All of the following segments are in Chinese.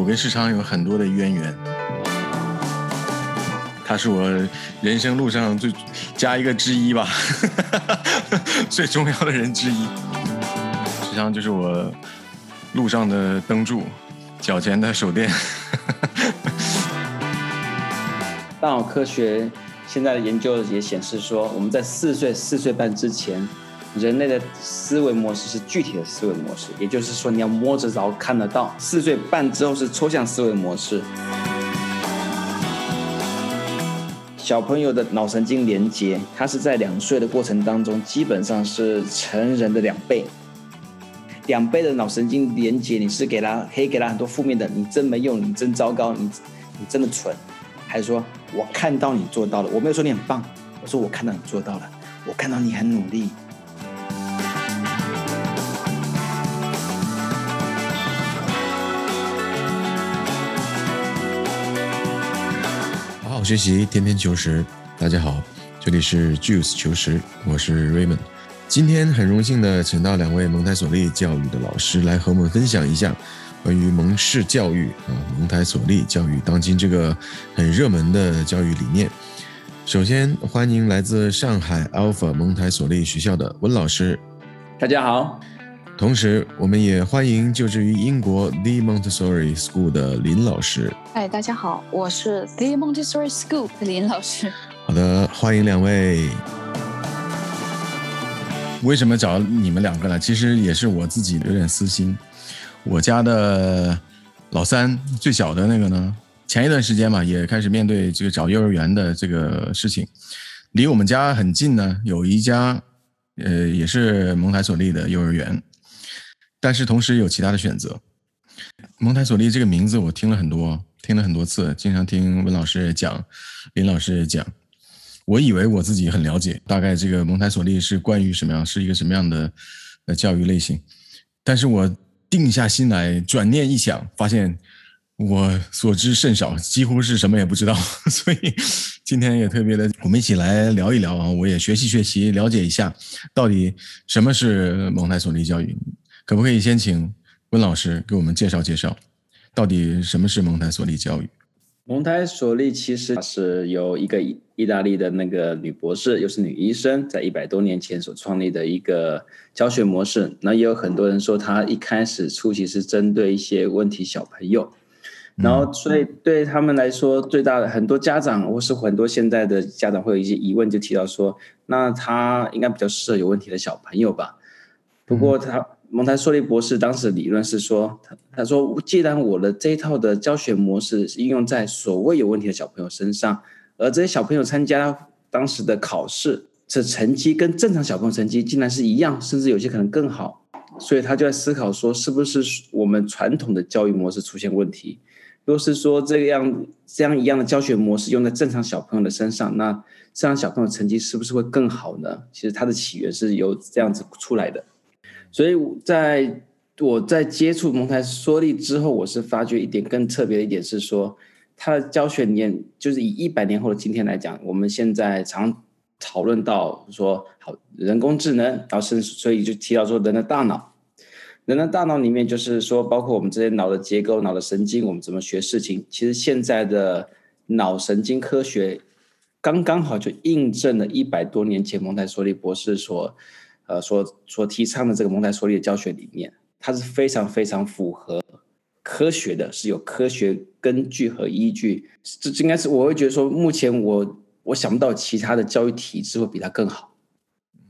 我跟世昌有很多的渊源，他是我人生路上最加一个之一吧，最重要的人之一。世昌就是我路上的灯柱，脚前的手电。大脑科学现在的研究也显示说，我们在四岁、四岁半之前。人类的思维模式是具体的思维模式，也就是说，你要摸着着看得到。四岁半之后是抽象思维模式。小朋友的脑神经连接，它是在两岁的过程当中，基本上是成人的两倍。两倍的脑神经连接，你是给他可以给他很多负面的，你真没用，你真糟糕，你你真的蠢，还是说我看到你做到了？我没有说你很棒，我说我看到你做到了，我看到你很努力。学习天天求实，大家好，这里是 Juice 求实，我是 Raymond。今天很荣幸的请到两位蒙台梭利教育的老师来和我们分享一下关于蒙氏教育啊，蒙台梭利教育当今这个很热门的教育理念。首先欢迎来自上海 Alpha 蒙台梭利学校的温老师，大家好。同时，我们也欢迎就职于英国 The Montessori School 的林老师。嗨，大家好，我是 The Montessori School 的林老师。好的，欢迎两位。为什么找你们两个呢？其实也是我自己有点私心。我家的老三，最小的那个呢，前一段时间嘛，也开始面对这个找幼儿园的这个事情。离我们家很近呢，有一家，呃，也是蒙台梭利的幼儿园。但是同时有其他的选择。蒙台梭利这个名字我听了很多，听了很多次，经常听温老师讲，林老师也讲。我以为我自己很了解，大概这个蒙台梭利是关于什么样，是一个什么样的呃教育类型。但是我定下心来，转念一想，发现我所知甚少，几乎是什么也不知道。所以今天也特别的，我们一起来聊一聊啊，我也学习学习，了解一下到底什么是蒙台梭利教育。可不可以先请温老师给我们介绍介绍，到底什么是蒙台梭利教育？蒙台梭利其实是由一个意大利的那个女博士，又是女医生，在一百多年前所创立的一个教学模式。那也有很多人说，她一开始初期是针对一些问题小朋友，然后所以对他们来说，最大的很多家长或是很多现在的家长会有一些疑问，就提到说，那他应该比较适合有问题的小朋友吧？不过他。蒙台梭利博士当时的理论是说，他他说，既然我的这一套的教学模式是应用在所谓有问题的小朋友身上，而这些小朋友参加当时的考试，这成绩跟正常小朋友成绩竟然是一样，甚至有些可能更好，所以他就在思考说，是不是我们传统的教育模式出现问题？若是说这样这样一样的教学模式用在正常小朋友的身上，那正常小朋友成绩是不是会更好呢？其实它的起源是由这样子出来的。所以，在我在接触蒙台梭利之后，我是发觉一点更特别的一点是说，他的教学理念就是以一百年后的今天来讲，我们现在常讨论到说，好人工智能，然后是所以就提到说人的大脑，人的大脑里面就是说，包括我们这些脑的结构、脑的神经，我们怎么学事情，其实现在的脑神经科学刚刚好就印证了一百多年前蒙台梭利博士所。呃，所所提倡的这个蒙台梭利的教学理念，它是非常非常符合科学的，是有科学根据和依据。这应该是我会觉得说，目前我我想不到其他的教育体制会比它更好。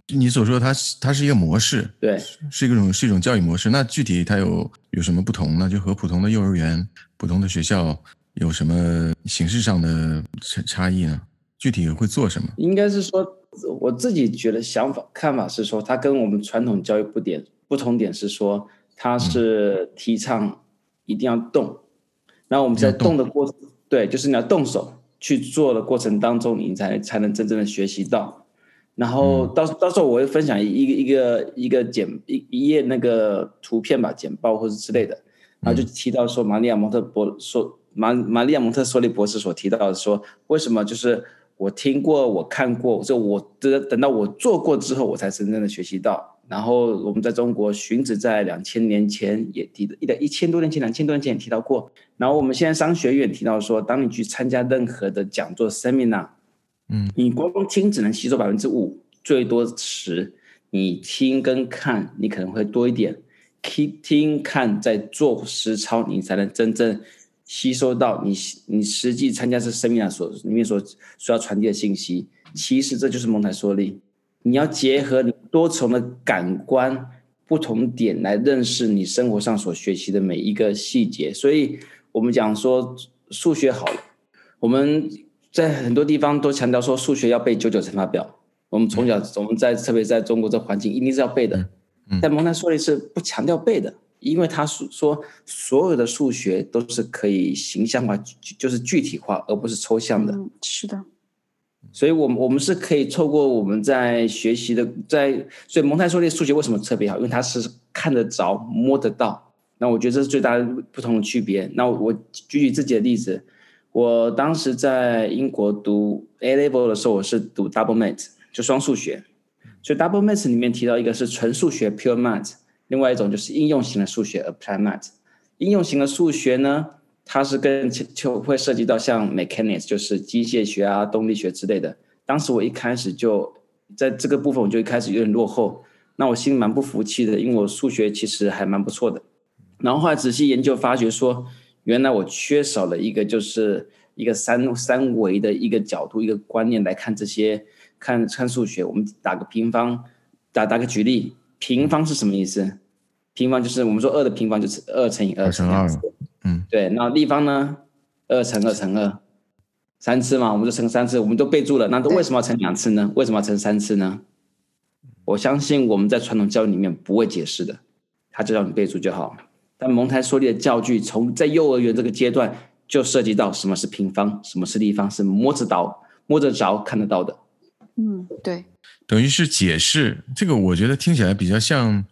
你所说它它是一个模式，对，是一种是一种教育模式。那具体它有有什么不同呢？就和普通的幼儿园、普通的学校有什么形式上的差差异呢？具体会做什么？应该是说。我自己觉得想法看法是说，它跟我们传统教育不点不同点是说，它是提倡一定要动，然后我们在动的过程，对，就是你要动手去做的过程当中，你才才能真正的学习到。然后到到时候我会分享一个一个一个简一一页那个图片吧，简报或者之类的，然后就提到说，玛利亚蒙特博说玛玛利亚蒙特梭利博士所提到的说，为什么就是。我听过，我看过，就我等等到我做过之后，我才真正的学习到。然后我们在中国，荀子在两千年前也提的，一一千多年前、两千多年前也提到过。然后我们现在商学院提到说，当你去参加任何的讲座 seminar，嗯，你光听只能吸收百分之五，最多十，你听跟看，你可能会多一点。听听看，在做实操，你才能真正吸收到你你实际参加这 seminar 所里面所需要传递的信息。其实这就是蒙台梭利。你要结合你多重的感官、不同点来认识你生活上所学习的每一个细节。所以，我们讲说数学好了，我们在很多地方都强调说数学要背九九乘法表。我们从小我们在特别在中国这环境一定是要背的。但蒙台梭利是不强调背的，因为他说说所有的数学都是可以形象化，就是具体化，而不是抽象的。嗯，是的。所以，我们我们是可以透过我们在学习的，在所以蒙台梭利数学为什么特别好？因为它是看得着、摸得到。那我觉得这是最大的不同的区别。那我举举自己的例子，我当时在英国读 A level 的时候，我是读 double math，就双数学。所以 double math 里面提到一个是纯数学 pure math，另外一种就是应用型的数学 applied math。应用型的数学呢，它是跟就会涉及到像 mechanics，就是机械学啊、动力学之类的。当时我一开始就在这个部分，我就一开始有点落后。那我心里蛮不服气的，因为我数学其实还蛮不错的。然后后来仔细研究，发觉说，原来我缺少了一个，就是一个三三维的一个角度、一个观念来看这些看看数学。我们打个平方，打打个举例，平方是什么意思？平方就是我们说二的平方就是二乘以二乘二。嗯，对，那立方呢？二乘二乘二，三次嘛，我们就乘三次，我们都备注了。那都为什么要乘两次呢？为什么要乘三次呢？我相信我们在传统教育里面不会解释的，他就让你备注就好。但蒙台梭利的教具从在幼儿园这个阶段就涉及到什么是平方，什么是立方，是摸着到摸着着看得到的。嗯，对，等于是解释这个，我觉得听起来比较像。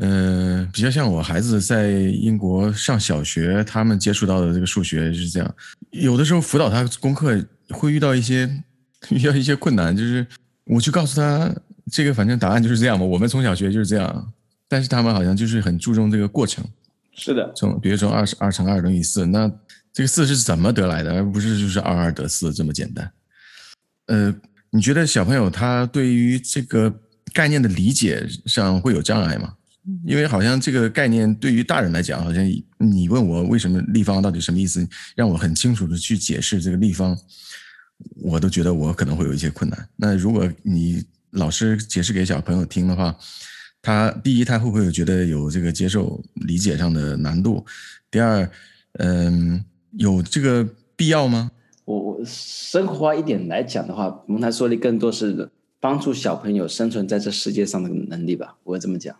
嗯、呃，比较像我孩子在英国上小学，他们接触到的这个数学是这样。有的时候辅导他功课会遇到一些 遇到一些困难，就是我去告诉他这个，反正答案就是这样嘛。我们从小学就是这样，但是他们好像就是很注重这个过程。是的，从比如说二十二乘二等于四，那这个四是怎么得来的，而不是就是二二得四这么简单。呃，你觉得小朋友他对于这个概念的理解上会有障碍吗？因为好像这个概念对于大人来讲，好像你问我为什么立方到底什么意思，让我很清楚的去解释这个立方，我都觉得我可能会有一些困难。那如果你老师解释给小朋友听的话，他第一他会不会觉得有这个接受理解上的难度？第二，嗯，有这个必要吗？生活化一点来讲的话，蒙台梭利更多是帮助小朋友生存在这世界上的能力吧，我会这么讲。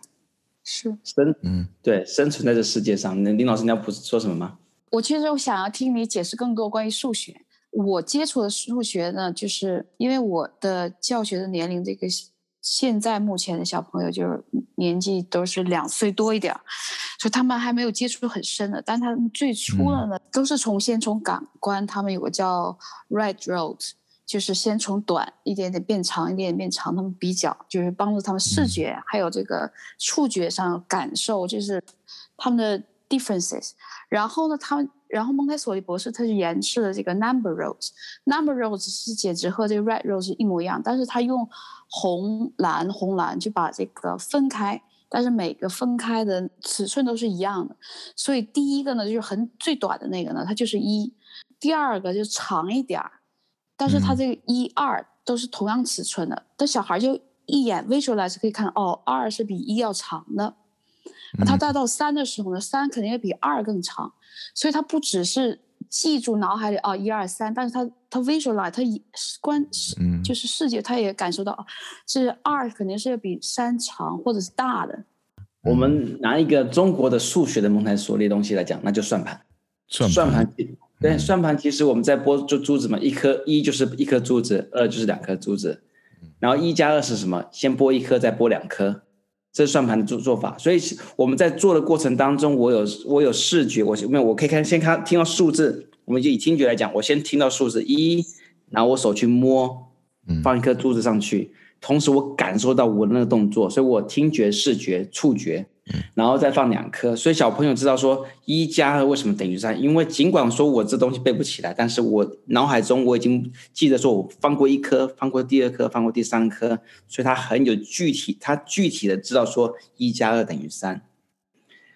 是生嗯，对，生存在这世界上。那林老师，你要不说什么吗？我其实我想要听你解释更多关于数学。我接触的数学呢，就是因为我的教学的年龄，这个现在目前的小朋友就是年纪都是两岁多一点，所以他们还没有接触很深的。但他们最初的呢，嗯、都是从先从感官，他们有个叫 Red Road。就是先从短一点点变长，一点点变长，他们比较就是帮助他们视觉、嗯、还有这个触觉上感受，就是他们的 differences。然后呢，他们然后蒙台梭利博士他就研制了这个 number roads，number roads 是简直和这个 red roads 一模一样，但是他用红蓝红蓝就把这个分开，但是每个分开的尺寸都是一样的。所以第一个呢就是很最短的那个呢，它就是一；第二个就长一点儿。但是它这个一二都是同样尺寸的，但小孩就一眼 visualize 可以看哦，二是比一要长的。他带到三的时候呢，三肯定要比二更长，所以他不只是记住脑海里哦一二三，但是他他 visualize 他观就是视觉他也感受到，是二肯定是要比三长或者是大的。我们拿一个中国的数学的蒙台梭利东西来讲，那就算盘，算盘。算盘对，算盘其实我们在拨就珠子嘛，一颗一就是一颗珠子，二就是两颗珠子，然后一加二是什么？先拨一颗，再拨两颗，这是算盘的做做法。所以我们在做的过程当中，我有我有视觉，我没有我可以看先看听到数字，我们就以听觉来讲，我先听到数字一，然后我手去摸，放一颗珠子上去，同时我感受到我的那个动作，所以我听觉、视觉、触觉。然后再放两颗，所以小朋友知道说一加二为什么等于三？因为尽管说我这东西背不起来，但是我脑海中我已经记得说我放过一颗，放过第二颗，放过第三颗，所以他很有具体，他具体的知道说一加二等于三。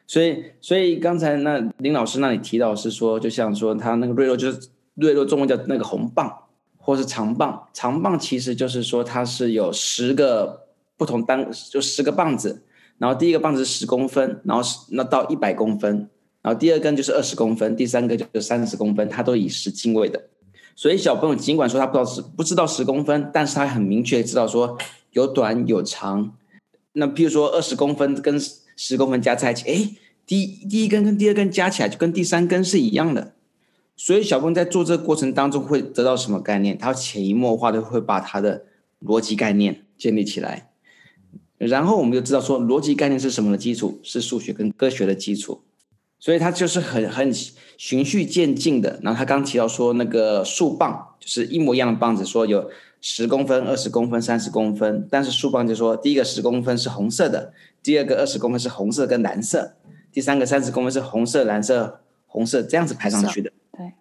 所以，所以刚才那林老师那里提到是说，就像说他那个瑞洛就是瑞洛中文叫那个红棒，或是长棒，长棒其实就是说它是有十个不同单，就十个棒子。然后第一个棒子是十公分，然后是那到一百公分，然后第二根就是二十公分，第三个就是三十公分，它都以十进位的。所以小朋友尽管说他不知道十不知道十公分，但是他很明确知道说有短有长。那譬如说二十公分跟十公分加在一起，哎，第第一根跟第二根加起来就跟第三根是一样的。所以小朋友在做这个过程当中会得到什么概念？他潜移默化的会把他的逻辑概念建立起来。然后我们就知道说，逻辑概念是什么的基础？是数学跟科学的基础，所以它就是很很循序渐进的。然后他刚提到说，那个树棒就是一模一样的棒子，说有十公分、二十公分、三十公分，但是树棒就说第一个十公分是红色的，第二个二十公分是红色跟蓝色，第三个三十公分是红色、蓝色、红色这样子排上去的。对，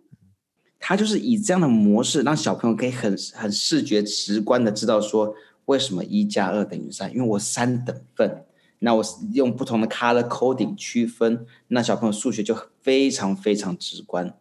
他就是以这样的模式，让小朋友可以很很视觉直观的知道说。为什么一加二等于三？因为我三等份，那我用不同的 color coding 区分，那小朋友数学就非常非常直观。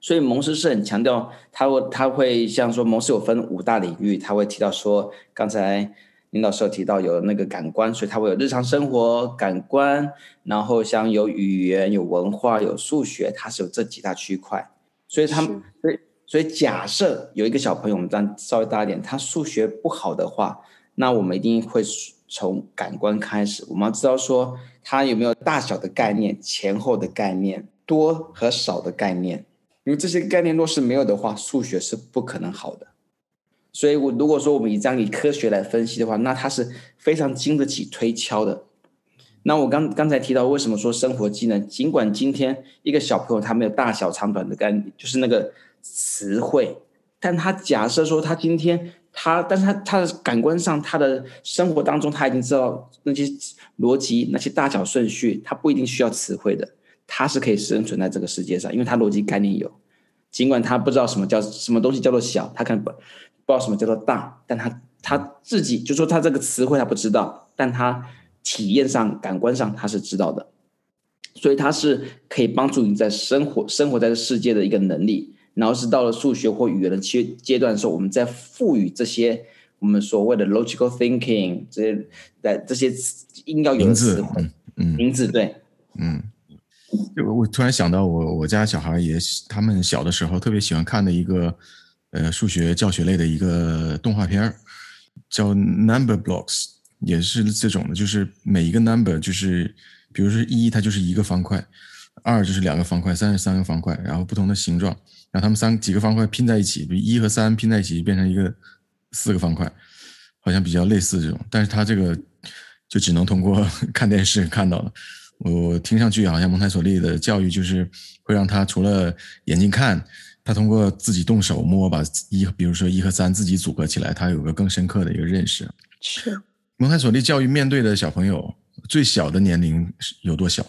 所以蒙氏是很强调，他会他会像说蒙氏有分五大领域，他会提到说，刚才林老师有提到有那个感官，所以他会有日常生活感官，然后像有语言、有文化、有数学，它是有这几大区块。所以他们所以。所以，假设有一个小朋友，我们这样稍微大一点，他数学不好的话，那我们一定会从感官开始。我们要知道说，他有没有大小的概念、前后的概念、多和少的概念。因为这些概念若是没有的话，数学是不可能好的。所以，我如果说我们以这样以科学来分析的话，那它是非常经得起推敲的。那我刚刚才提到，为什么说生活技能？尽管今天一个小朋友他没有大小长短的概念，就是那个。词汇，但他假设说他今天他，但是他他的感官上，他的生活当中，他已经知道那些逻辑、那些大小顺序，他不一定需要词汇的，他是可以生存在这个世界上，因为他逻辑概念有。尽管他不知道什么叫什么东西叫做小，他可能不不知道什么叫做大，但他他自己就说他这个词汇他不知道，但他体验上、感官上他是知道的，所以他是可以帮助你在生活生活在这世界的一个能力。然后是到了数学或语言的阶阶段的时候，我们再赋予这些我们所谓的 logical thinking 这些在这些应要有的词汇，嗯，名字对，嗯，我我突然想到我我家小孩也他们小的时候特别喜欢看的一个呃数学教学类的一个动画片儿叫 Number Blocks，也是这种的，就是每一个 number 就是比如说一，它就是一个方块，二就是两个方块，三是三个方块，然后不同的形状。让他们三几个方块拼在一起，比如一和三拼在一起变成一个四个方块，好像比较类似这种。但是它这个就只能通过 看电视看到了。我听上去好像蒙台梭利的教育就是会让他除了眼睛看，他通过自己动手摸，把一，比如说一和三自己组合起来，他有个更深刻的一个认识。是。蒙台梭利教育面对的小朋友最小的年龄有多小？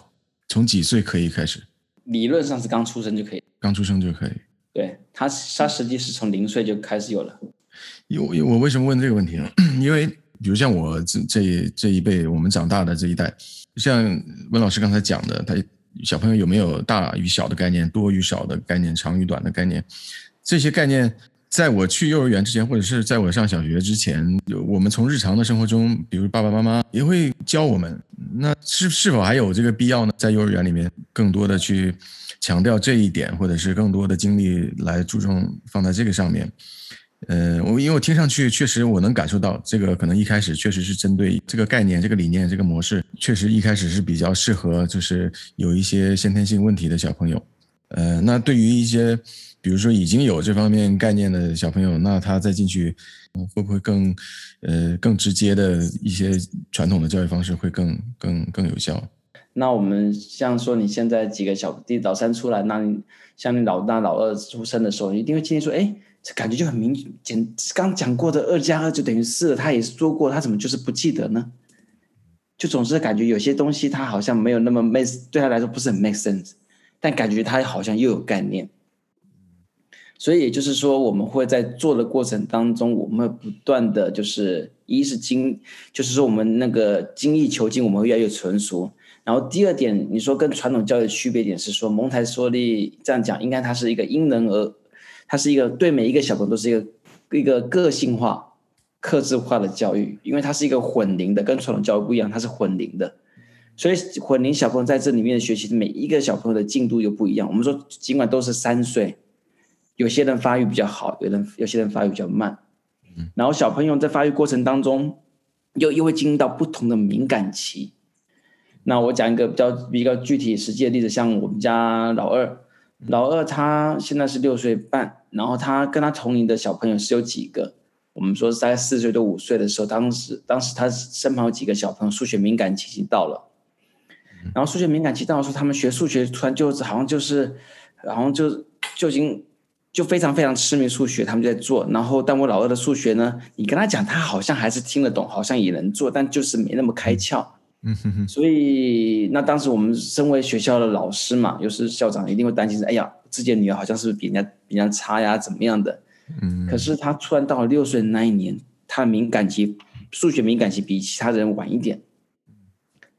从几岁可以开始？理论上是刚出生就可以。刚出生就可以。对他，他实际是从零岁就开始有了。有我为什么问这个问题呢？因为比如像我这这这一辈，我们长大的这一代，像温老师刚才讲的，他小朋友有没有大与小的概念，多与少的概念，长与短的概念？这些概念，在我去幼儿园之前，或者是在我上小学之前，我们从日常的生活中，比如爸爸妈妈也会教我们。那是是否还有这个必要呢？在幼儿园里面，更多的去。强调这一点，或者是更多的精力来注重放在这个上面。呃，我因为我听上去确实我能感受到，这个可能一开始确实是针对这个概念、这个理念、这个模式，确实一开始是比较适合，就是有一些先天性问题的小朋友。呃，那对于一些比如说已经有这方面概念的小朋友，那他再进去会不会更呃更直接的一些传统的教育方式会更更更有效？那我们像说你现在几个小弟老三出来，那你像你老大老二出生的时候，你一定会经历说，哎，这感觉就很明简。刚讲过的二加二就等于四，他也说过，他怎么就是不记得呢？就总是感觉有些东西他好像没有那么 make，对他来说不是很 make sense，但感觉他好像又有概念。所以也就是说，我们会在做的过程当中，我们不断的就是，一是精，就是说我们那个精益求精，我们会越来越成熟。然后第二点，你说跟传统教育的区别点是说，蒙台梭利这样讲，应该它是一个因人而，它是一个对每一个小朋友都是一个一个个性化、克制化的教育，因为它是一个混龄的，跟传统教育不一样，它是混龄的。所以混龄小朋友在这里面的学习，每一个小朋友的进度又不一样。我们说，尽管都是三岁。有些人发育比较好，有人有些人发育比较慢，然后小朋友在发育过程当中，又又会进入到不同的敏感期。那我讲一个比较比较具体实际的例子，像我们家老二，老二他现在是六岁半，然后他跟他同龄的小朋友是有几个，我们说在四岁到五岁的时候，当时当时他身旁有几个小朋友数学敏感期已经到了，然后数学敏感期到的时候，他们学数学突然就好像就是，好像就就已经。就非常非常痴迷数学，他们就在做。然后，但我老二的数学呢，你跟他讲，他好像还是听得懂，好像也能做，但就是没那么开窍。嗯哼哼。所以，那当时我们身为学校的老师嘛，又是校长，一定会担心：哎呀，自己的女儿好像是不是比人家比人家差呀？怎么样的？嗯。可是她突然到了六岁那一年，她的敏感期，数学敏感期比其他人晚一点。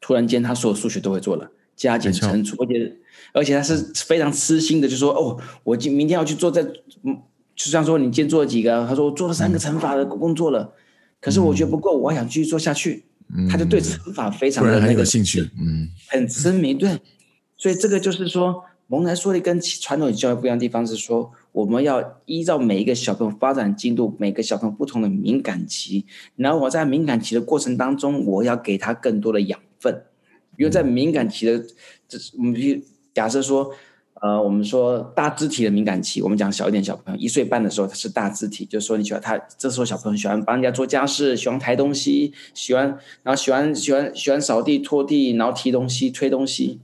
突然间，她所有数学都会做了，加减乘除，而且。而且他是非常痴心的，就说：“哦，我今明天要去做这，嗯，就像说你今天做了几个？他说我做了三个乘法的工作了，可是我觉得不够，我还想继续做下去。嗯”他就对乘法非常的那个兴趣，嗯，很痴迷。对，所以这个就是说，蒙台梭利跟传统教育不一样的地方是说，我们要依照每一个小朋友发展进度，每个小朋友不同的敏感期，然后我在敏感期的过程当中，我要给他更多的养分，因为在敏感期的这我们。假设说，呃，我们说大肢体的敏感期，我们讲小一点小朋友一岁半的时候，他是大肢体，就是说你喜欢他，这时候小朋友喜欢帮人家做家事，喜欢抬东西，喜欢，然后喜欢喜欢喜欢扫地拖地，然后提东西推东西，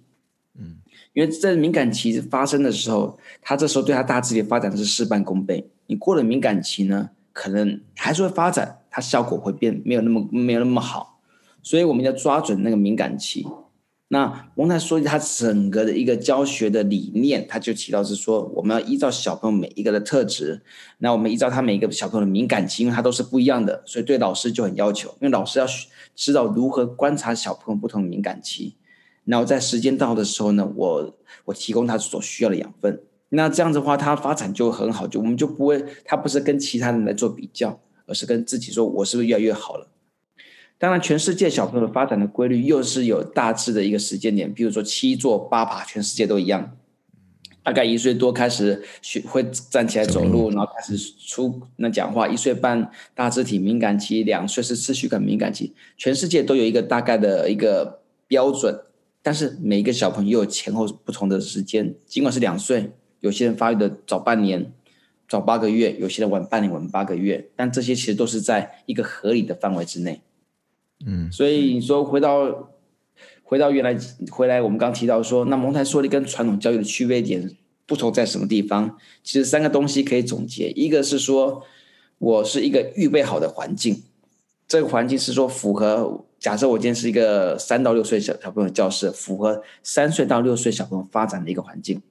嗯，因为在敏感期发生的时候，他这时候对他大肢体发展是事半功倍。你过了敏感期呢，可能还是会发展，它效果会变没有那么没有那么好，所以我们要抓准那个敏感期。那蒙台梭利他整个的一个教学的理念，他就提到是说，我们要依照小朋友每一个的特质，那我们依照他每一个小朋友的敏感期，因为他都是不一样的，所以对老师就很要求，因为老师要知道如何观察小朋友不同的敏感期，然后在时间到的时候呢，我我提供他所需要的养分，那这样子的话，他发展就很好，就我们就不会，他不是跟其他人来做比较，而是跟自己说，我是不是越来越好了。当然，全世界小朋友的发展的规律又是有大致的一个时间点，比如说七坐八爬，全世界都一样。大概一岁多开始学会站起来走路，然后开始出那讲话。一岁半大肢体敏感期，两岁是秩序感敏感期。全世界都有一个大概的一个标准，但是每一个小朋友前后不同的时间。尽管是两岁，有些人发育的早半年、早八个月，有些人晚半年、晚八个月，但这些其实都是在一个合理的范围之内。嗯，所以你说回到回到原来回来，我们刚提到说，那蒙台梭利跟传统教育的区别点不同在什么地方？其实三个东西可以总结，一个是说我是一个预备好的环境，这个环境是说符合假设我今天是一个三到六岁小小朋友的教室，符合三岁到六岁小朋友发展的一个环境。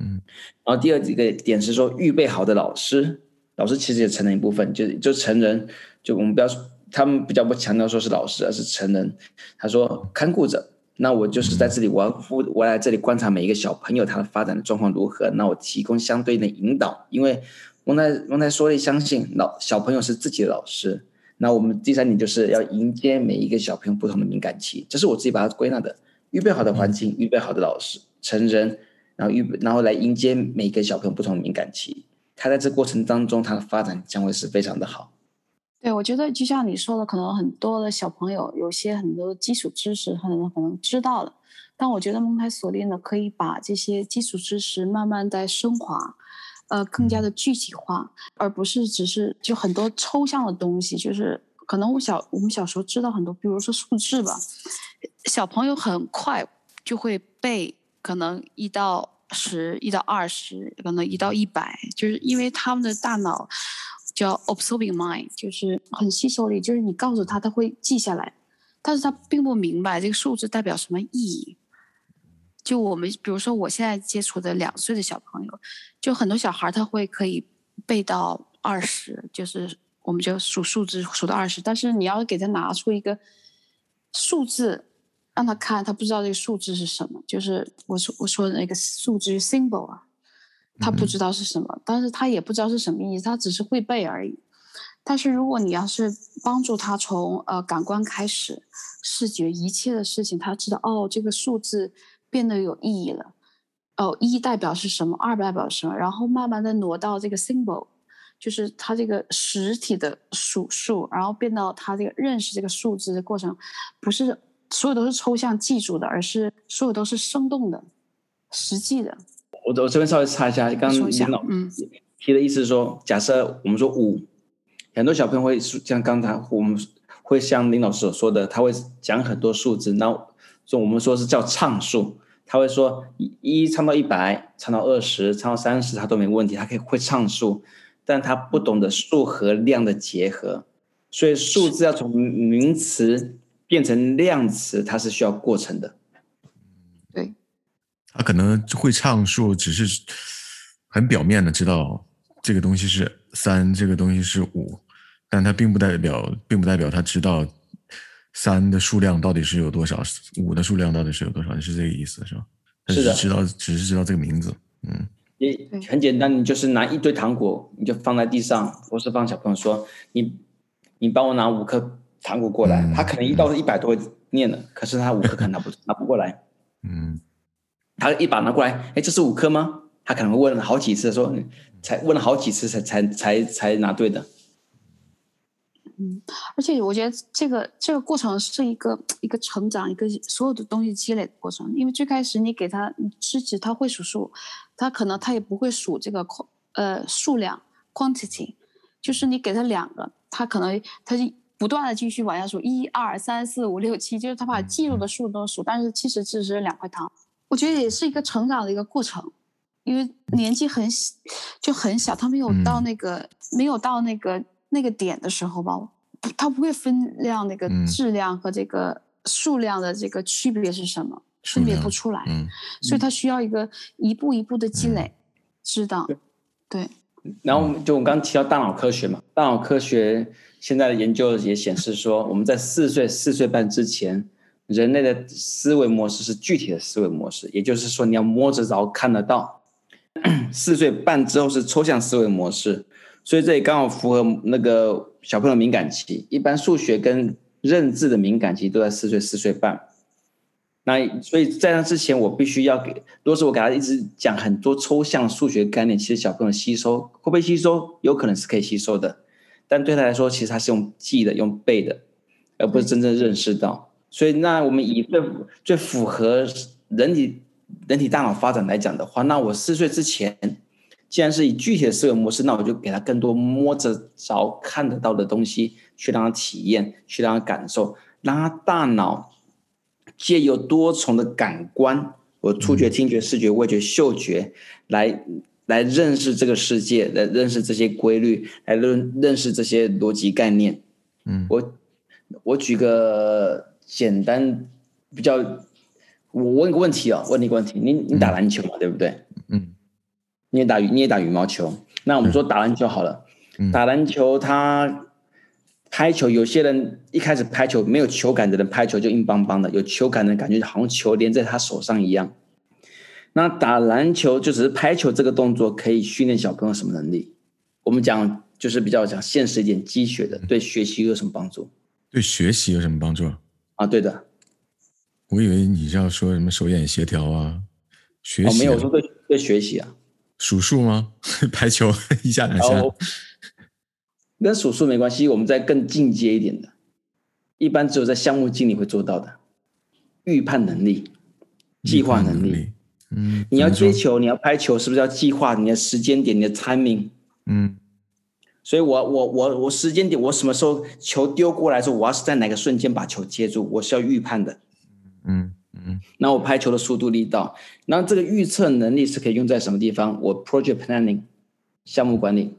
嗯，然后第二几个点是说预备好的老师，老师其实也成人一部分，就就成人，就我们不要说。他们比较不强调说是老师，而是成人。他说看顾者，那我就是在这里，我要我来这里观察每一个小朋友他的发展的状况如何，那我提供相对应的引导。因为蒙台蒙台梭利相信老小朋友是自己的老师。那我们第三点就是要迎接每一个小朋友不同的敏感期，这是我自己把它归纳的：预备好的环境，预备好的老师，成人，然后预备然后来迎接每一个小朋友不同的敏感期。他在这过程当中，他的发展将会是非常的好。对，我觉得就像你说的，可能很多的小朋友有些很多的基础知识，可能可能知道了，但我觉得蒙台梭利呢，可以把这些基础知识慢慢在升华，呃，更加的具体化，而不是只是就很多抽象的东西。就是可能我小我们小时候知道很多，比如说数字吧，小朋友很快就会背，可能一到十，一到二十，可能一到一百，就是因为他们的大脑叫 absorbing mind，就是很吸收力，就是你告诉他，他会记下来，但是他并不明白这个数字代表什么意义。就我们比如说，我现在接触的两岁的小朋友，就很多小孩他会可以背到二十，就是我们就数数字数到二十，但是你要给他拿出一个数字。让他看，他不知道这个数字是什么，就是我说我说的那个数字 symbol 啊，他不知道是什么，嗯、但是他也不知道是什么意思，他只是会背而已。但是如果你要是帮助他从呃感官开始，视觉一切的事情，他知道哦，这个数字变得有意义了，哦，一代表是什么，二代表什么，然后慢慢的挪到这个 symbol，就是他这个实体的数数，然后变到他这个认识这个数字的过程，不是。所有都是抽象记住的，而是所有都是生动的、实际的。我我这边稍微插一下，刚刚林老提的意思是说，嗯、假设我们说五，很多小朋友会像刚才我们会像林老师所说的，他会讲很多数字，那就我们说是叫唱数，他会说一唱到一百，唱到二十，唱到三十，他都没问题，他可以会唱数，但他不懂得数和量的结合，所以数字要从名词。变成量词，它是需要过程的。对，他可能会唱数，只是很表面的知道这个东西是三，这个东西是五，但他并不代表，并不代表他知道三的数量到底是有多少，五的数量到底是有多少，是这个意思是吧？是的，知道，只是知道这个名字。嗯，也很简单，你就是拿一堆糖果，你就放在地上，或是帮小朋友说，你你帮我拿五颗。糖果过来，他可能一到一百多会念了，嗯、可是他五颗可能拿不 拿不过来。嗯，他一把拿过来，哎，这是五颗吗？他可能会问了好几次，说才问了好几次才才才才拿对的。嗯，而且我觉得这个这个过程是一个一个成长，一个所有的东西积累的过程。因为最开始你给他你吃纸，他会数数，他可能他也不会数这个呃数量 quantity，就是你给他两个，他可能他就。不断的继续往下数，一二三四五六七，就是他把记录的数都数，但是其实只是两块糖。我觉得也是一个成长的一个过程，因为年纪很小，就很小，他没有到那个、嗯、没有到那个那个点的时候吧，他不会分量那个质量和这个数量的这个区别是什么，分别不出来，嗯、所以他需要一个一步一步的积累，嗯、知道，对。然后就我刚刚提到大脑科学嘛，大脑科学。现在的研究也显示说，我们在四岁、四岁半之前，人类的思维模式是具体的思维模式，也就是说，你要摸着着、看得到。四岁半之后是抽象思维模式，所以这也刚好符合那个小朋友敏感期。一般数学跟认字的敏感期都在四岁、四岁半。那所以在那之前，我必须要给，如果是我给他一直讲很多抽象数学概念，其实小朋友吸收会不会吸收？有可能是可以吸收的。但对他来说，其实他是用记的、用背的，而不是真正认识到。嗯、所以，那我们以最最符合人体人体大脑发展来讲的话，那我四岁之前，既然是以具体的思维模式，那我就给他更多摸着着、看得到的东西，去让他体验，去让他感受，让他大脑借由多重的感官，我触觉、听觉、视觉、味觉、嗅觉来。来认识这个世界，来认识这些规律，来认认识这些逻辑概念。嗯，我我举个简单比较，我问个问题啊、哦，问你个问题，你你打篮球嘛，嗯、对不对？嗯，你也打羽你也打羽毛球，那我们说打篮球好了，嗯、打篮球他拍球，有些人一开始拍球没有球感的人拍球就硬邦邦的，有球感的感觉好像球连在他手上一样。那打篮球就只是拍球这个动作，可以训练小朋友什么能力？我们讲就是比较讲现实一点，积学的，对学习有什么帮助？对学习有什么帮助？啊，对的。我以为你是要说什么手眼协调啊，学习、啊。哦，没有，我说对对学习啊。数数吗？排球 一下两下。跟数数没关系，我们再更进阶一点的，一般只有在项目经理会做到的，预判能力、计划能力。嗯，你要接球，你要拍球，是不是要计划你的时间点、你的 timing？嗯，所以我我我我时间点，我什么时候球丢过来的时候，我要是在哪个瞬间把球接住，我是要预判的。嗯嗯，嗯，那我拍球的速度、力道，那这个预测能力是可以用在什么地方？我 project planning 项目管理，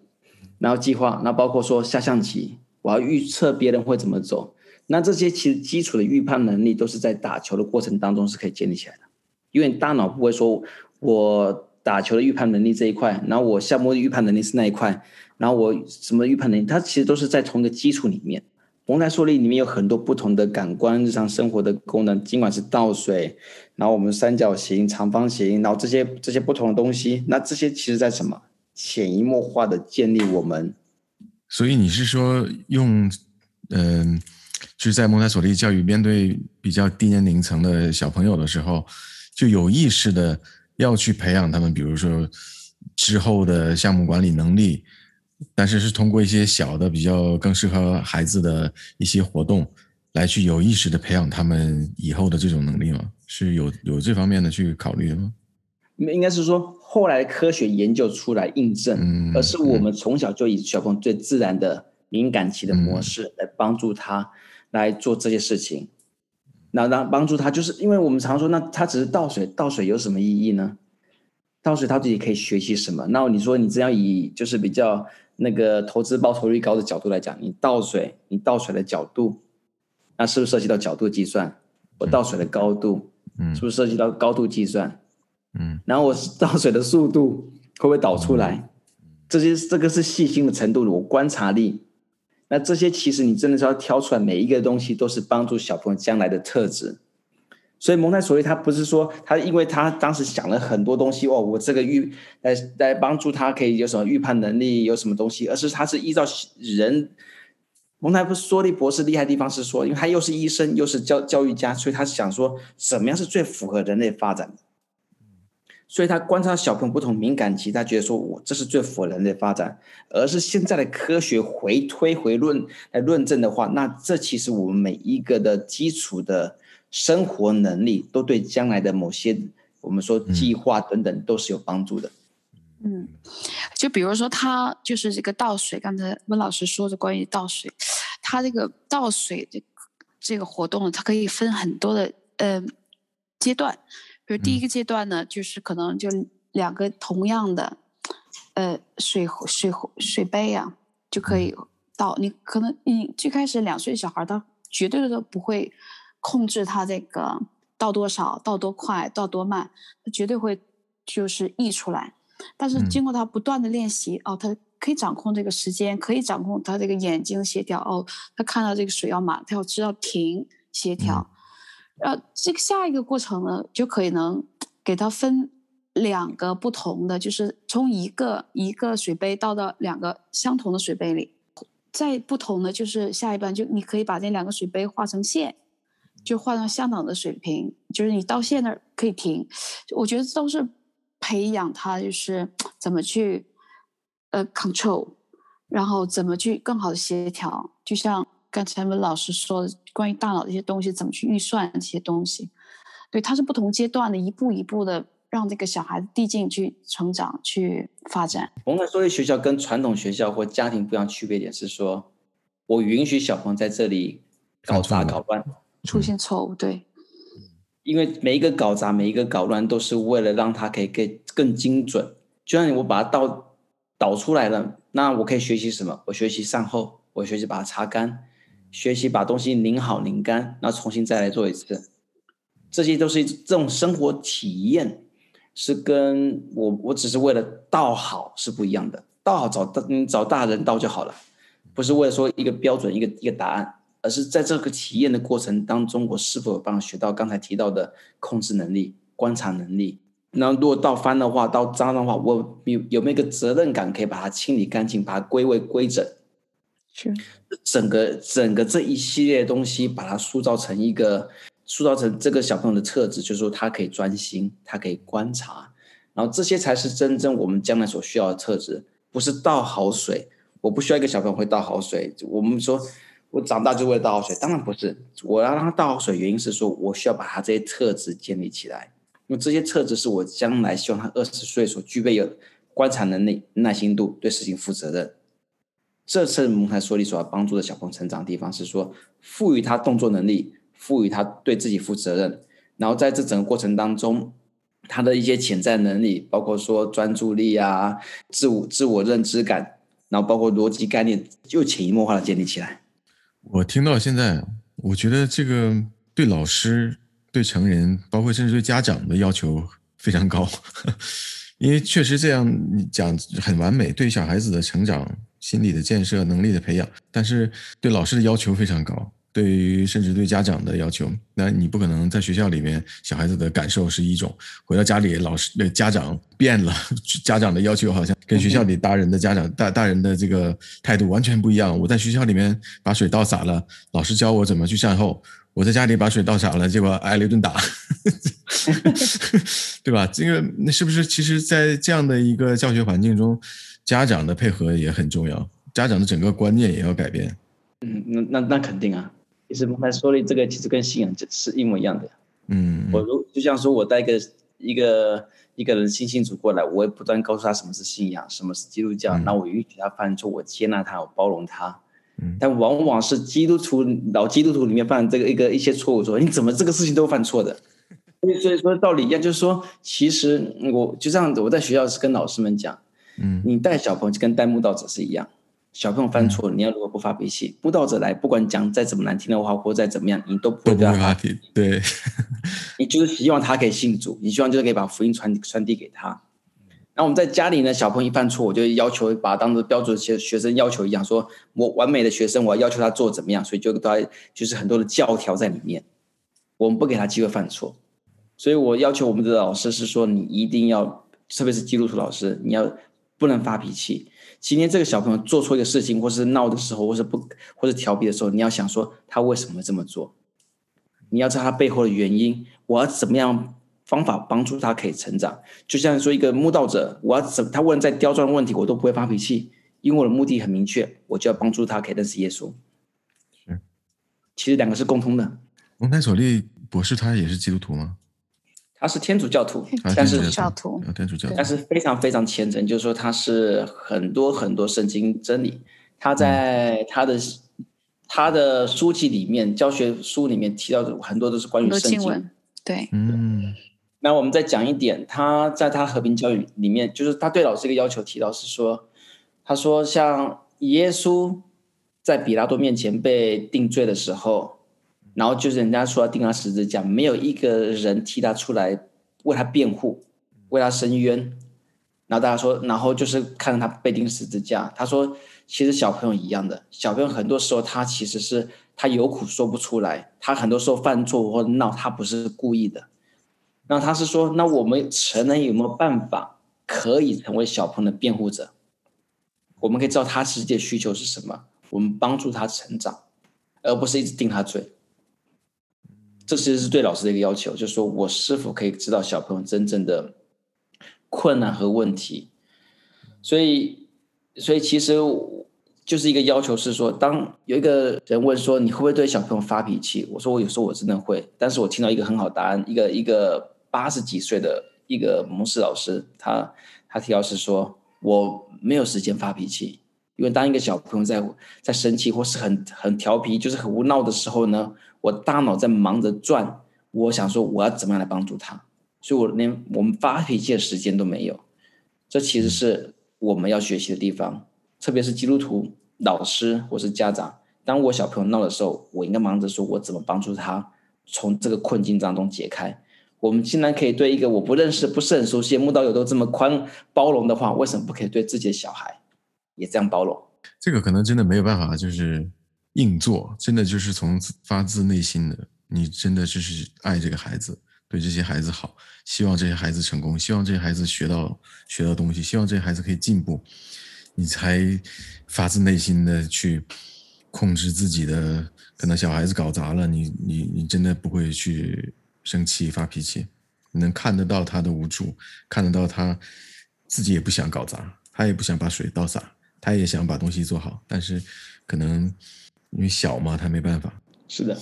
然后计划，那包括说下象棋，我要预测别人会怎么走。那这些其实基础的预判能力都是在打球的过程当中是可以建立起来的，因为大脑不会说我打球的预判能力这一块，然后我项目的预判能力是那一块，然后我什么预判能力，它其实都是在同一个基础里面。蒙台梭利里面有很多不同的感官日常生活的功能，尽管是倒水，然后我们三角形、长方形，然后这些这些不同的东西，那这些其实在什么潜移默化的建立我们。所以你是说用嗯？就是在蒙台梭利教育面对比较低年龄层的小朋友的时候，就有意识的要去培养他们，比如说之后的项目管理能力，但是是通过一些小的、比较更适合孩子的一些活动，来去有意识的培养他们以后的这种能力吗？是有有这方面的去考虑的吗？应该是说后来科学研究出来印证，嗯，而是我们从小就以小朋友最自然的敏感期的模式来帮助他。来做这些事情，那让帮助他，就是因为我们常说，那他只是倒水，倒水有什么意义呢？倒水他自己可以学习什么？那你说你这样以就是比较那个投资报酬率高的角度来讲，你倒水，你倒水的角度，那是不是涉及到角度计算？我倒水的高度，嗯，是不是涉及到高度计算？嗯，然后我倒水的速度会不会导出来？这些这个是细心的程度，我观察力。那这些其实你真的是要挑出来，每一个东西都是帮助小朋友将来的特质。所以蒙台梭利他不是说他，因为他当时想了很多东西哦，我这个预来来帮助他可以有什么预判能力，有什么东西，而是他是依照人。蒙台梭利博士厉害的地方是说，因为他又是医生又是教教育家，所以他想说，什么样是最符合人类发展的。所以他观察小朋友不同敏感期，他觉得说，我这是最符合人类发展，而是现在的科学回推回论来论证的话，那这其实我们每一个的基础的生活能力，都对将来的某些我们说计划等等都是有帮助的。嗯，就比如说他就是这个倒水，刚才温老师说的关于倒水，他这个倒水这这个活动，它可以分很多的呃阶段。比如第一个阶段呢，就是可能就两个同样的，呃，水水水杯啊，就可以倒。你可能你最开始两岁小孩，他绝对都不会控制他这个倒多少、倒多快、倒多慢，他绝对会就是溢出来。但是经过他不断的练习，哦，他可以掌控这个时间，可以掌控他这个眼睛协调。哦，他看到这个水要满，他要知道停协调。呃，这个下一个过程呢，就可以能给它分两个不同的，就是从一个一个水杯倒到两个相同的水杯里，再不同的就是下一半，就你可以把这两个水杯画成线，就换到相等的水平，就是你到线那儿可以停。我觉得都是培养他，就是怎么去呃 control，然后怎么去更好的协调，就像。刚才文老师说的关于大脑的一些东西，怎么去预算这些东西，对，它是不同阶段的，一步一步的让这个小孩子递进去成长、去发展。蒙台梭利学校跟传统学校或家庭不一样区别点是说，我允许小朋友在这里搞砸、搞乱，出现错误，对，因为每一个搞砸、每一个搞乱，都是为了让它可以更更精准。就像我把它倒倒出来了，那我可以学习什么？我学习善后，我学习把它擦干。学习把东西拧好拧干，然后重新再来做一次，这些都是这种生活体验，是跟我我只是为了倒好是不一样的。倒好找大你找大人倒就好了，不是为了说一个标准一个一个答案，而是在这个体验的过程当中，我是否有办法学到刚才提到的控制能力、观察能力。那如果倒翻的话，倒脏的话，我有有没有一个责任感可以把它清理干净，把它归位归整？是整个整个这一系列东西，把它塑造成一个，塑造成这个小朋友的特质，就是说他可以专心，他可以观察，然后这些才是真正我们将来所需要的特质，不是倒好水。我不需要一个小朋友会倒好水。我们说我长大就会倒好水，当然不是。我要让他倒好水，原因是说我需要把他这些特质建立起来，因为这些特质是我将来希望他二十岁所具备有观察能力、耐心度、对事情负责任。这次蒙台梭利所要帮助的小朋友成长的地方是说，赋予他动作能力，赋予他对自己负责任，然后在这整个过程当中，他的一些潜在能力，包括说专注力啊、自我自我认知感，然后包括逻辑概念，就潜移默化的建立起来。我听到现在，我觉得这个对老师、对成人，包括甚至对家长的要求非常高，因为确实这样讲很完美，对小孩子的成长、心理的建设、能力的培养，但是对老师的要求非常高。对于甚至对家长的要求，那你不可能在学校里面，小孩子的感受是一种，回到家里，老师的家长变了，家长的要求好像跟学校里大人的家长大大人的这个态度完全不一样。我在学校里面把水倒洒了，老师教我怎么去善后；我在家里把水倒洒了，结果挨了一顿打 对吧？这个那是不是其实，在这样的一个教学环境中，家长的配合也很重要，家长的整个观念也要改变。嗯，那那那肯定啊。其实蒙台梭利这个其实跟信仰是一模一样的。嗯，我如就像说我带一个一个一个人新信主过来，我会不断告诉他什么是信仰，什么是基督教。那、嗯、我允许他犯错，我接纳他，我包容他。嗯，但往往是基督徒老基督徒里面犯这个一个一些错误，说你怎么这个事情都犯错的？所以所以说道理一样，就是说，其实我就这样子，我在学校是跟老师们讲，嗯，你带小朋友就跟带慕道者是一样。小朋友犯错，你要如果不发脾气，慕道者来，不管讲再怎么难听的话，或者再怎么样，你都不会对他发脾气。对，你就是希望他可以信主，你希望就是可以把福音传传递给他。那我们在家里呢，小朋友一犯错，我就要求把他当做标准学学生要求一样，说我完美的学生，我要要求他做怎么样，所以就他就是很多的教条在里面，我们不给他机会犯错。所以我要求我们的老师是说，你一定要，特别是基督徒老师，你要不能发脾气。今天这个小朋友做错一个事情，或是闹的时候，或是不，或是调皮的时候，你要想说他为什么这么做？你要知道他背后的原因。我要怎么样方法帮助他可以成长？就像说一个慕道者，我要怎他问再刁钻的问题，我都不会发脾气，因为我的目的很明确，我就要帮助他可以认识耶稣。是，其实两个是共通的。蒙台梭利博士他也是基督徒吗？他是天主教徒，但是教徒，天主教徒，但是非常非常虔诚，就是说他是很多很多圣经真理，他在他的、嗯、他的书籍里面，教学书里面提到的很多都是关于圣经，对，嗯。那我们再讲一点，他在他和平教育里面，就是他对老师一个要求提到是说，他说像耶稣在比拉多面前被定罪的时候。然后就是人家说要钉他十字架，没有一个人替他出来为他辩护，为他伸冤。然后大家说，然后就是看着他被钉十字架。他说，其实小朋友一样的，小朋友很多时候他其实是他有苦说不出来，他很多时候犯错或闹，他不是故意的。那他是说，那我们成人有没有办法可以成为小朋友的辩护者？我们可以知道他实际的需求是什么，我们帮助他成长，而不是一直定他罪。这其实是对老师的一个要求，就是说我是否可以知道小朋友真正的困难和问题。所以，所以其实就是一个要求是说，当有一个人问说你会不会对小朋友发脾气，我说我有时候我真的会，但是我听到一个很好答案，一个一个八十几岁的一个蒙氏老师，他他提到是说我没有时间发脾气，因为当一个小朋友在在生气或是很很调皮，就是很无闹的时候呢。我大脑在忙着转，我想说我要怎么样来帮助他，所以我连我们发脾气的时间都没有。这其实是我们要学习的地方，特别是基督徒老师或是家长。当我小朋友闹的时候，我应该忙着说我怎么帮助他从这个困境当中解开。我们竟然可以对一个我不认识、不是很熟悉的慕道友都这么宽包容的话，为什么不可以对自己的小孩也这样包容？这个可能真的没有办法，就是。硬做，真的就是从发自内心的，你真的就是爱这个孩子，对这些孩子好，希望这些孩子成功，希望这些孩子学到学到东西，希望这些孩子可以进步，你才发自内心的去控制自己的。可能小孩子搞砸了，你你你真的不会去生气发脾气，你能看得到他的无助，看得到他自己也不想搞砸，他也不想把水倒洒，他也想把东西做好，但是可能。因为小嘛，他没办法。是的，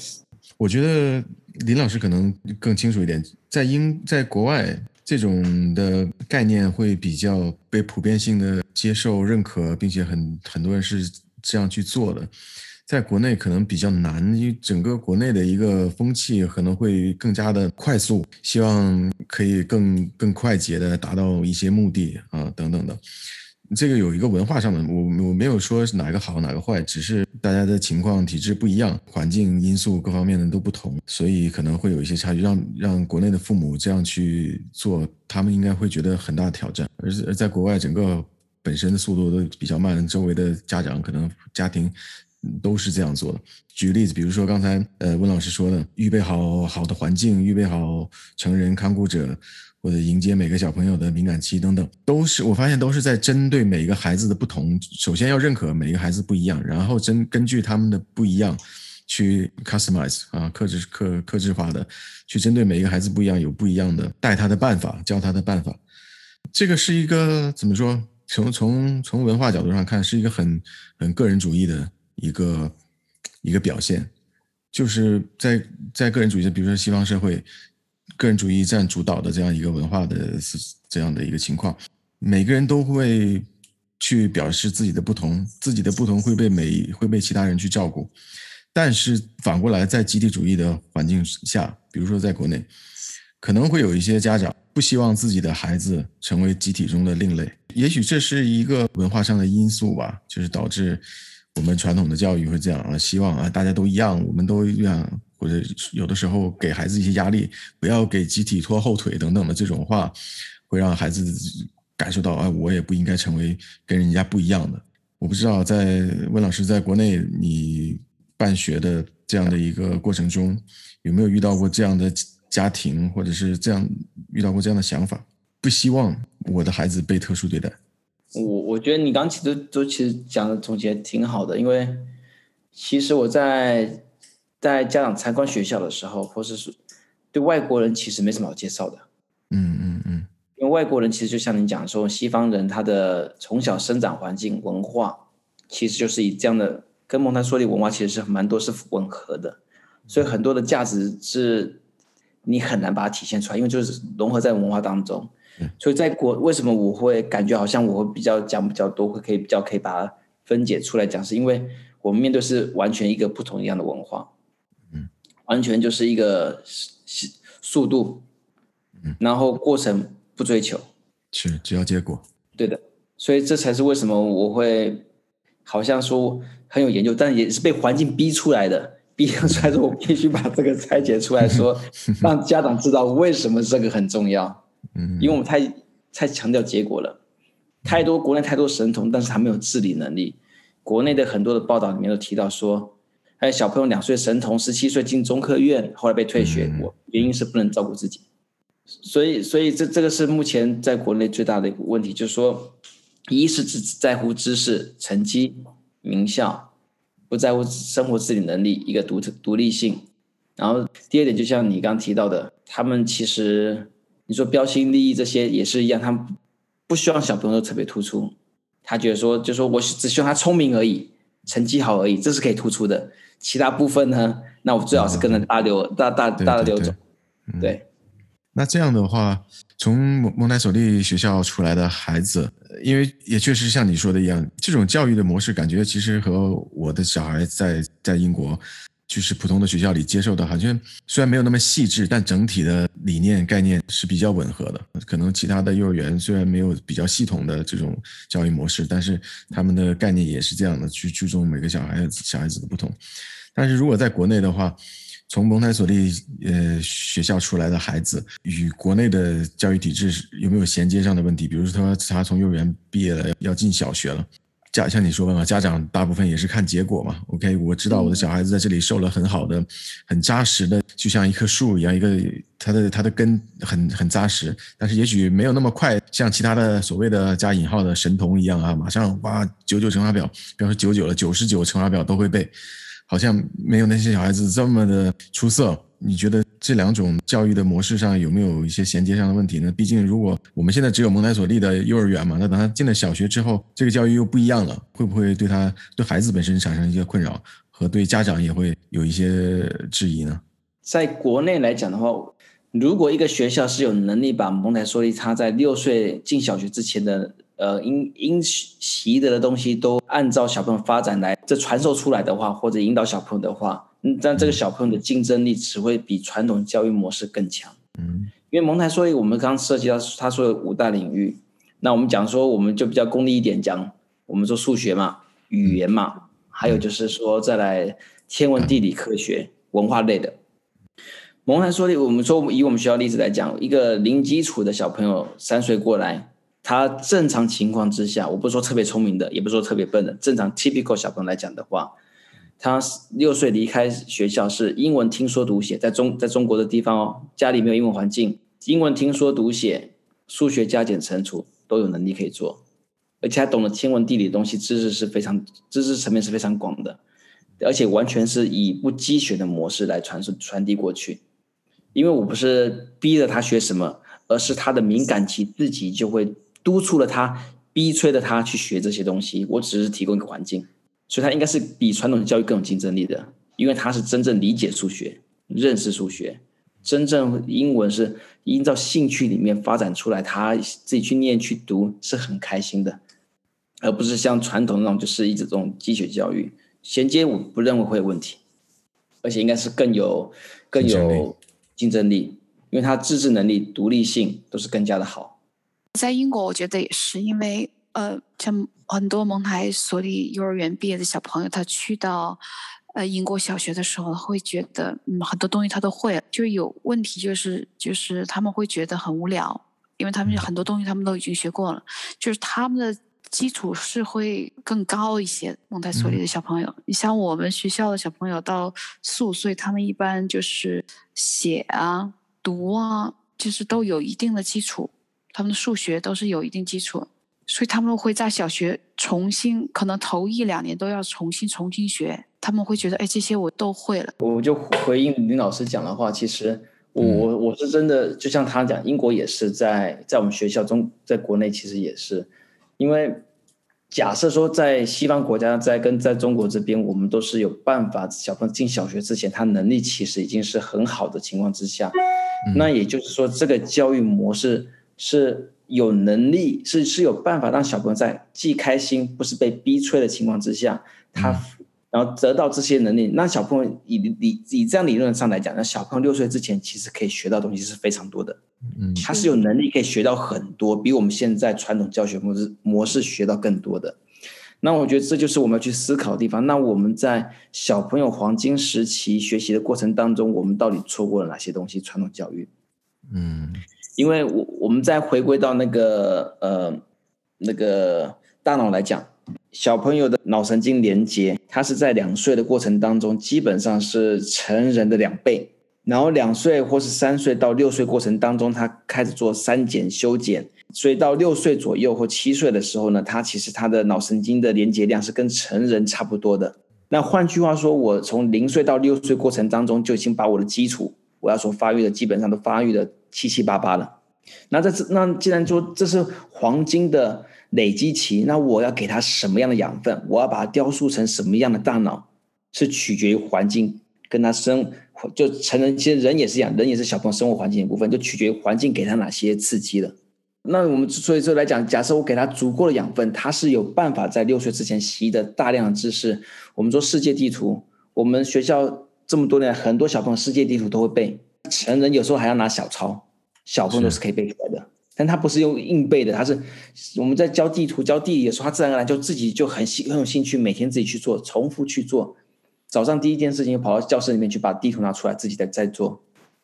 我觉得林老师可能更清楚一点。在英，在国外，这种的概念会比较被普遍性的接受、认可，并且很很多人是这样去做的。在国内可能比较难，因为整个国内的一个风气可能会更加的快速，希望可以更更快捷的达到一些目的啊等等的。这个有一个文化上的，我我没有说哪个好哪个坏，只是大家的情况体制不一样，环境因素各方面的都不同，所以可能会有一些差距。让让国内的父母这样去做，他们应该会觉得很大的挑战。而而在国外，整个本身的速度都比较慢，周围的家长可能家庭都是这样做的。举个例子，比如说刚才呃温老师说的，预备好好的环境，预备好成人看顾者。或者迎接每个小朋友的敏感期等等，都是我发现都是在针对每一个孩子的不同。首先要认可每一个孩子不一样，然后针根据他们的不一样去 customize 啊，克制克克制化的去针对每一个孩子不一样，有不一样的带他的办法，教他的办法。这个是一个怎么说？从从从文化角度上看，是一个很很个人主义的一个一个表现，就是在在个人主义，比如说西方社会。个人主义占主导的这样一个文化的这样的一个情况，每个人都会去表示自己的不同，自己的不同会被每会被其他人去照顾。但是反过来，在集体主义的环境下，比如说在国内，可能会有一些家长不希望自己的孩子成为集体中的另类。也许这是一个文化上的因素吧，就是导致我们传统的教育会这样啊，希望啊大家都一样，我们都一样。或者有的时候给孩子一些压力，不要给集体拖后腿等等的这种话，会让孩子感受到啊，我也不应该成为跟人家不一样的。我不知道在温老师在国内你办学的这样的一个过程中，有没有遇到过这样的家庭，或者是这样遇到过这样的想法，不希望我的孩子被特殊对待。我我觉得你刚其实都都其实讲的总结挺好的，因为其实我在。在家长参观学校的时候，或是说对外国人其实没什么好介绍的。嗯嗯嗯，因为外国人其实就像你讲说，西方人他的从小生长环境文化，其实就是以这样的跟蒙台梭利文化其实是蛮多是吻合的，所以很多的价值是你很难把它体现出来，因为就是融合在文化当中。所以在国为什么我会感觉好像我会比较讲比较多，会可以比较可以把它分解出来讲，是因为我们面对是完全一个不同一样的文化。完全就是一个速度，然后过程不追求，是只要结果。对的，所以这才是为什么我会好像说很有研究，但也是被环境逼出来的，逼出来说我必须把这个拆解出来说，让家长知道为什么这个很重要。嗯，因为我们太太强调结果了，太多国内太多神童，但是他没有自理能力。国内的很多的报道里面都提到说。还有小朋友两岁神童，十七岁进中科院，后来被退学过，原因是不能照顾自己。所以，所以这这个是目前在国内最大的一个问题，就是说，一是只在乎知识、成绩、名校，不在乎生活自理能力，一个独特独立性。然后第二点，就像你刚刚提到的，他们其实你说标新立异这些也是一样，他们不希望小朋友都特别突出，他觉得说，就说我只希望他聪明而已，成绩好而已，这是可以突出的。其他部分呢？那我最好是跟着大流、哦、大大大的流走。对，对，对。那这样的话，从蒙蒙台梭利学校出来的孩子，因为也确实像你说的一样，这种教育的模式，感觉其实和我的小孩在在英国就是普通的学校里接受的，好像虽然没有那么细致，但整体的理念概念是比较吻合的。可能其他的幼儿园虽然没有比较系统的这种教育模式，但是他们的概念也是这样的，去注重每个小孩子小孩子的不同。但是如果在国内的话，从蒙台梭利呃学校出来的孩子与国内的教育体制有没有衔接上的问题？比如说他他从幼儿园毕业了要进小学了，家像你说的嘛，家长大部分也是看结果嘛。OK，我知道我的小孩子在这里受了很好的、很扎实的，就像一棵树一样，一个他的他的根很很扎实，但是也许没有那么快，像其他的所谓的加引号的神童一样啊，马上哇九九乘法表，比方说九九了，九十九乘法表都会背。好像没有那些小孩子这么的出色。你觉得这两种教育的模式上有没有一些衔接上的问题呢？毕竟，如果我们现在只有蒙台梭利的幼儿园嘛，那等他进了小学之后，这个教育又不一样了，会不会对他对孩子本身产生一些困扰，和对家长也会有一些质疑呢？在国内来讲的话，如果一个学校是有能力把蒙台梭利他在六岁进小学之前的呃应应习得的东西都按照小朋友发展来这传授出来的话，或者引导小朋友的话，嗯，但这个小朋友的竞争力只会比传统教育模式更强。嗯，因为蒙台梭利我们刚刚涉及到他说的五大领域，那我们讲说我们就比较功利一点讲，我们说数学嘛，语言嘛，还有就是说再来天文地理科学、文化类的。蒙台梭利，我们说以我们学校例子来讲，一个零基础的小朋友三岁过来，他正常情况之下，我不是说特别聪明的，也不是说特别笨的，正常 typical 小朋友来讲的话，他六岁离开学校是英文听说读写，在中在中国的地方哦，家里没有英文环境，英文听说读写，数学加减乘除都有能力可以做，而且还懂得天文地理的东西，知识是非常知识层面是非常广的，而且完全是以不积学的模式来传输传递过去。因为我不是逼着他学什么，而是他的敏感期自己就会督促了他，逼催着他去学这些东西。我只是提供一个环境，所以他应该是比传统教育更有竞争力的，因为他是真正理解数学、认识数学，真正英文是依照兴趣里面发展出来，他自己去念去读是很开心的，而不是像传统那种就是一直这种机械教育衔接，我不认为会有问题，而且应该是更有更有。竞争力，因为他自制能力、独立性都是更加的好。在英国，我觉得也是，因为呃，像很多蒙台梭利幼儿园毕业的小朋友，他去到呃英国小学的时候，会觉得嗯很多东西他都会了，就有问题就是就是他们会觉得很无聊，因为他们很多东西他们都已经学过了，就是他们的。基础是会更高一些。蒙台梭利的小朋友，嗯、你像我们学校的小朋友到四五岁，他们一般就是写啊、读啊，就是都有一定的基础。他们的数学都是有一定基础，所以他们会在小学重新，可能头一两年都要重新重新学。他们会觉得，哎，这些我都会了。我就回应林老师讲的话，其实我、嗯、我是真的，就像他讲，英国也是在在我们学校中，在国内其实也是。因为假设说在西方国家，在跟在中国这边，我们都是有办法，小朋友进小学之前，他能力其实已经是很好的情况之下，那也就是说，这个教育模式是有能力，是是有办法让小朋友在既开心，不是被逼催的情况之下，他。然后得到这些能力，那小朋友以理以这样理论上来讲，那小朋友六岁之前其实可以学到东西是非常多的，嗯，他是有能力可以学到很多，比我们现在传统教学模式模式学到更多的。那我觉得这就是我们要去思考的地方。那我们在小朋友黄金时期学习的过程当中，我们到底错过了哪些东西？传统教育，嗯，因为我我们再回归到那个呃那个大脑来讲。小朋友的脑神经连接，他是在两岁的过程当中，基本上是成人的两倍。然后两岁或是三岁到六岁过程当中，他开始做删减修剪，所以到六岁左右或七岁的时候呢，他其实他的脑神经的连接量是跟成人差不多的。那换句话说，我从零岁到六岁过程当中，就已经把我的基础，我要说发育的基本上都发育的七七八八了。那这那既然说这是黄金的。累积期，那我要给他什么样的养分？我要把它雕塑成什么样的大脑？是取决于环境，跟他生就成人，其实人也是一样，人也是小朋友生活环境的一部分，就取决于环境给他哪些刺激了。那我们所以说来讲，假设我给他足够的养分，他是有办法在六岁之前习得大量的知识。我们说世界地图，我们学校这么多年，很多小朋友世界地图都会背，成人有时候还要拿小抄，小朋友都是可以背出来的。但他不是用硬背的，他是我们在教地图、教地理的时候，他自然而然就自己就很兴很有兴趣，每天自己去做，重复去做。早上第一件事情，跑到教室里面去把地图拿出来，自己再再做，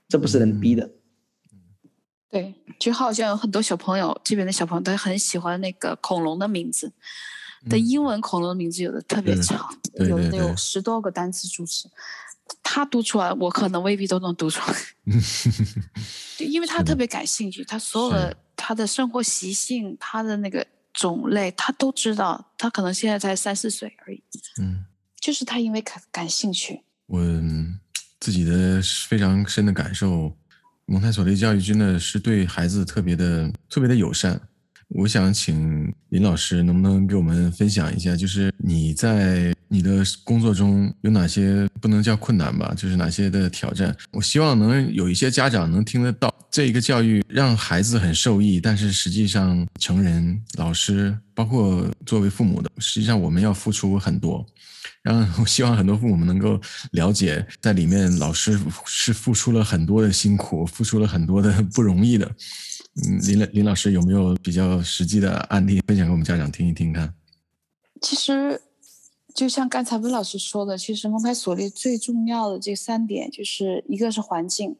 这不是人逼的。对，就好像有很多小朋友，这边的小朋友都很喜欢那个恐龙的名字，的英文恐龙的名字有的特别长，有的有十多个单词组成。他读出来，我可能未必都能读出来，就因为他特别感兴趣，他所有的他的生活习性，他的那个种类，他都知道。他可能现在才三四岁而已，嗯，就是他因为感感兴趣。我自己的非常深的感受，蒙台梭利教育真的是对孩子特别的特别的友善。我想请林老师能不能给我们分享一下，就是你在你的工作中有哪些不能叫困难吧，就是哪些的挑战？我希望能有一些家长能听得到，这一个教育让孩子很受益，但是实际上成人、老师，包括作为父母的，实际上我们要付出很多。然后 我希望很多父母们能够了解，在里面老师是付出了很多的辛苦，付出了很多的不容易的。嗯，林林老师有没有比较实际的案例分享给我们家长听一听看？其实，就像刚才温老师说的，其实蒙台梭利最重要的这三点，就是一个是环境，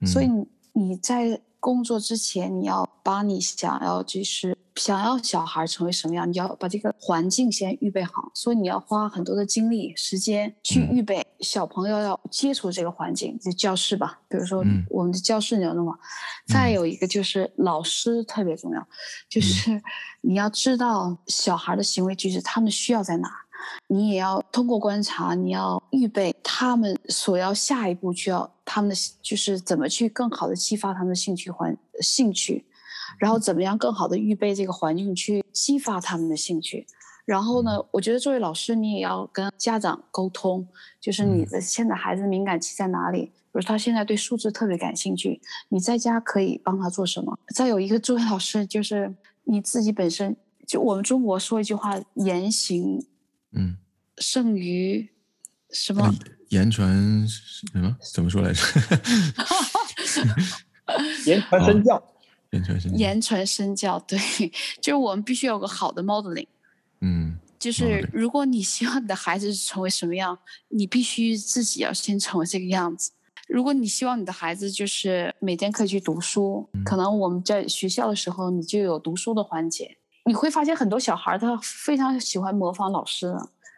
嗯、所以你在工作之前，你要把你想要就是。想要小孩成为什么样，你要把这个环境先预备好，所以你要花很多的精力、时间去预备小朋友要接触这个环境，就教室吧。比如说我们的教室你要弄好。再有一个就是老师特别重要，就是你要知道小孩的行为举止，他们需要在哪，你也要通过观察，你要预备他们所要下一步需要他们的就是怎么去更好的激发他们的兴趣环兴趣。然后怎么样更好的预备这个环境去激发他们的兴趣？然后呢，我觉得作为老师，你也要跟家长沟通，就是你的现在孩子敏感期在哪里？比如他现在对数字特别感兴趣，你在家可以帮他做什么？再有一个作为老师，就是你自己本身，就我们中国说一句话，言行，嗯，胜于什么？言传什么？怎么说来着？言传身教。言传身教，言传身教，对，就是我们必须有个好的 modeling，嗯，就是如果你希望你的孩子成为什么样，你必须自己要先成为这个样子。如果你希望你的孩子就是每天可以去读书，嗯，可能我们在学校的时候你就有读书的环节，你会发现很多小孩他非常喜欢模仿老师，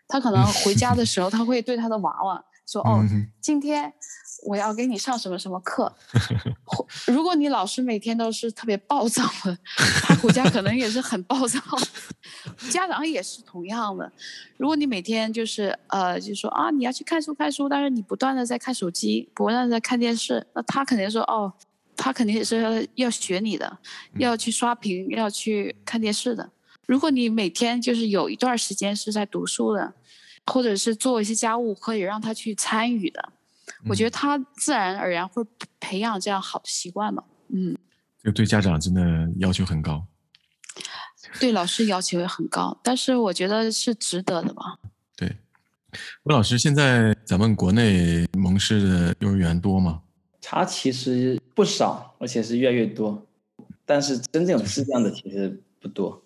他可能回家的 时候他会对他的娃娃说：“哦，今天。”我要给你上什么什么课？如果你老师每天都是特别暴躁的，他回家可能也是很暴躁。家长也是同样的。如果你每天就是呃，就说啊，你要去看书看书，但是你不断的在看手机，不断的在看电视，那他肯定说哦，他肯定也是要要学你的，要去刷屏，要去看电视的。如果你每天就是有一段时间是在读书的，或者是做一些家务，可以让他去参与的。我觉得他自然而然会培养这样好的习惯嘛，嗯，就对家长真的要求很高，对老师要求也很高，但是我觉得是值得的吧。对，温老师，现在咱们国内蒙氏的幼儿园多吗？他其实不少，而且是越来越多，但是真正有质量的其实不多，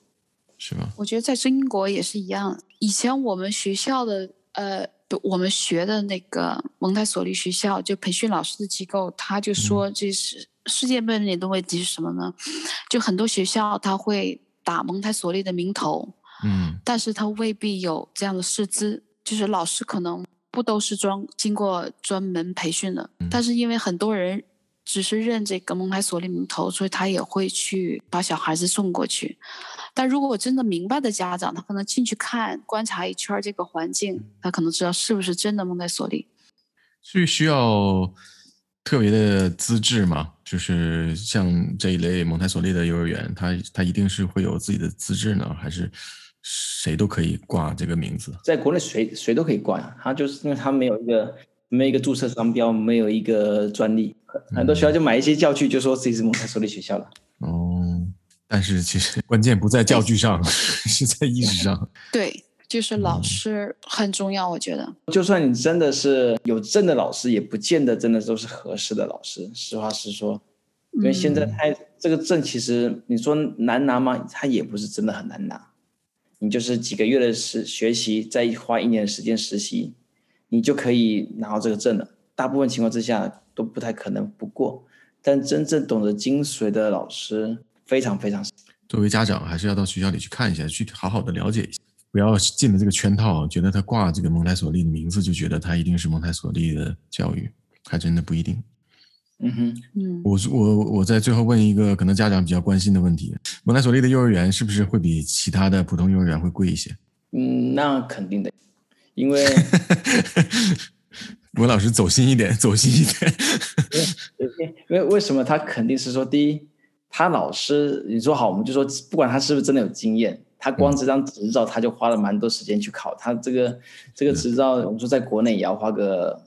是吗？我觉得在中国也是一样，以前我们学校的呃。我们学的那个蒙台梭利学校，就培训老师的机构，他就说，这是世界面临的问题是什么呢？就很多学校他会打蒙台梭利的名头，嗯，但是他未必有这样的师资，就是老师可能不都是专经过专门培训的，但是因为很多人只是认这个蒙台梭利名头，所以他也会去把小孩子送过去。但如果我真的明白的家长，他可能进去看、观察一圈这个环境，他可能知道是不是真的蒙台梭利。是需要特别的资质吗？就是像这一类蒙台梭利的幼儿园，他他一定是会有自己的资质呢，还是谁都可以挂这个名字？在国内谁谁都可以挂呀，他就是因为他没有一个没有一个注册商标，没有一个专利，很多学校就买一些教具，就说自己是蒙台梭利学校了。哦。但是其实关键不在教具上，是在意识上。对，就是老师很重要，我觉得。就算你真的是有证的老师，也不见得真的都是合适的老师。实话实说，因为现在他这个证其实你说难拿吗？他也不是真的很难拿。你就是几个月的实学习，再花一年的时间实习，你就可以拿到这个证了。大部分情况之下都不太可能不过，但真正懂得精髓的老师。非常非常少，作为家长还是要到学校里去看一下，去好好的了解一下，不要进了这个圈套，觉得他挂这个蒙台梭利的名字，就觉得他一定是蒙台梭利的教育，还真的不一定。嗯哼，嗯，我我我在最后问一个可能家长比较关心的问题：蒙台梭利的幼儿园是不是会比其他的普通幼儿园会贵一些？嗯，那肯定的，因为 温老师走心一点，走心一点。因为因为为什么他肯定是说第一？他老师，你说好，我们就说，不管他是不是真的有经验，他光这张执照他就花了蛮多时间去考。他这个这个执照，我们说在国内也要花个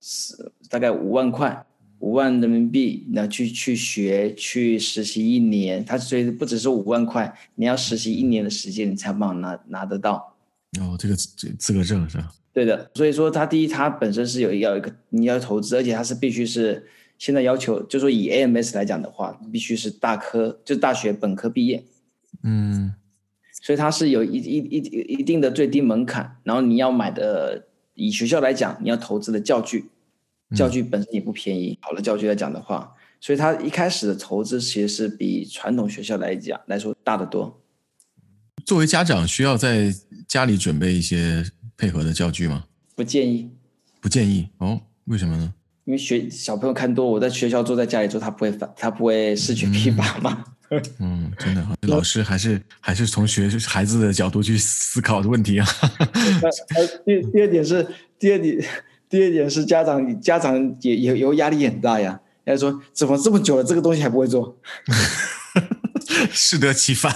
十大概五万块，五万人民币，那去去学去实习一年，他所以不只是五万块，你要实习一年的时间，你才有办法拿拿得到。哦，这个这资格证是吧？对的，所以说他第一，他本身是有要一个你要投资，而且他是必须是现在要求，就说以 AMS 来讲的话，必须是大科，就大学本科毕业。嗯，所以他是有一一一一定的最低门槛，然后你要买的，以学校来讲，你要投资的教具，教具本身也不便宜。嗯、好的教具来讲的话，所以他一开始的投资其实是比传统学校来讲来说大得多。作为家长，需要在家里准备一些。配合的教具吗？不建议，不建议哦。为什么呢？因为学小朋友看多，我在学校坐在家里做，他不会反，他不会失去疲乏嘛。嗯，嗯，真的，老师还是还是从学孩子的角度去思考的问题啊。第第二点是，第二点，第二点是家长家长也也有压力很大呀。人家说怎么这么久了，这个东西还不会做？适得其反，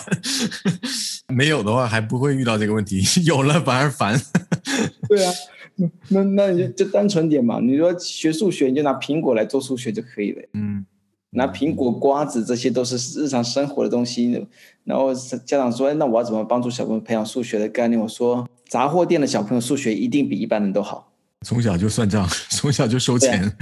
没有的话还不会遇到这个问题，有了反而烦。对啊，那那你就就单纯点嘛。你说学数学，你就拿苹果来做数学就可以了。嗯，拿苹果、瓜子，这些都是日常生活的东西。然后家长说：“那我要怎么帮助小朋友培养数学的概念？”我说：“杂货店的小朋友数学一定比一般人都好。”从小就算账，从小就收钱，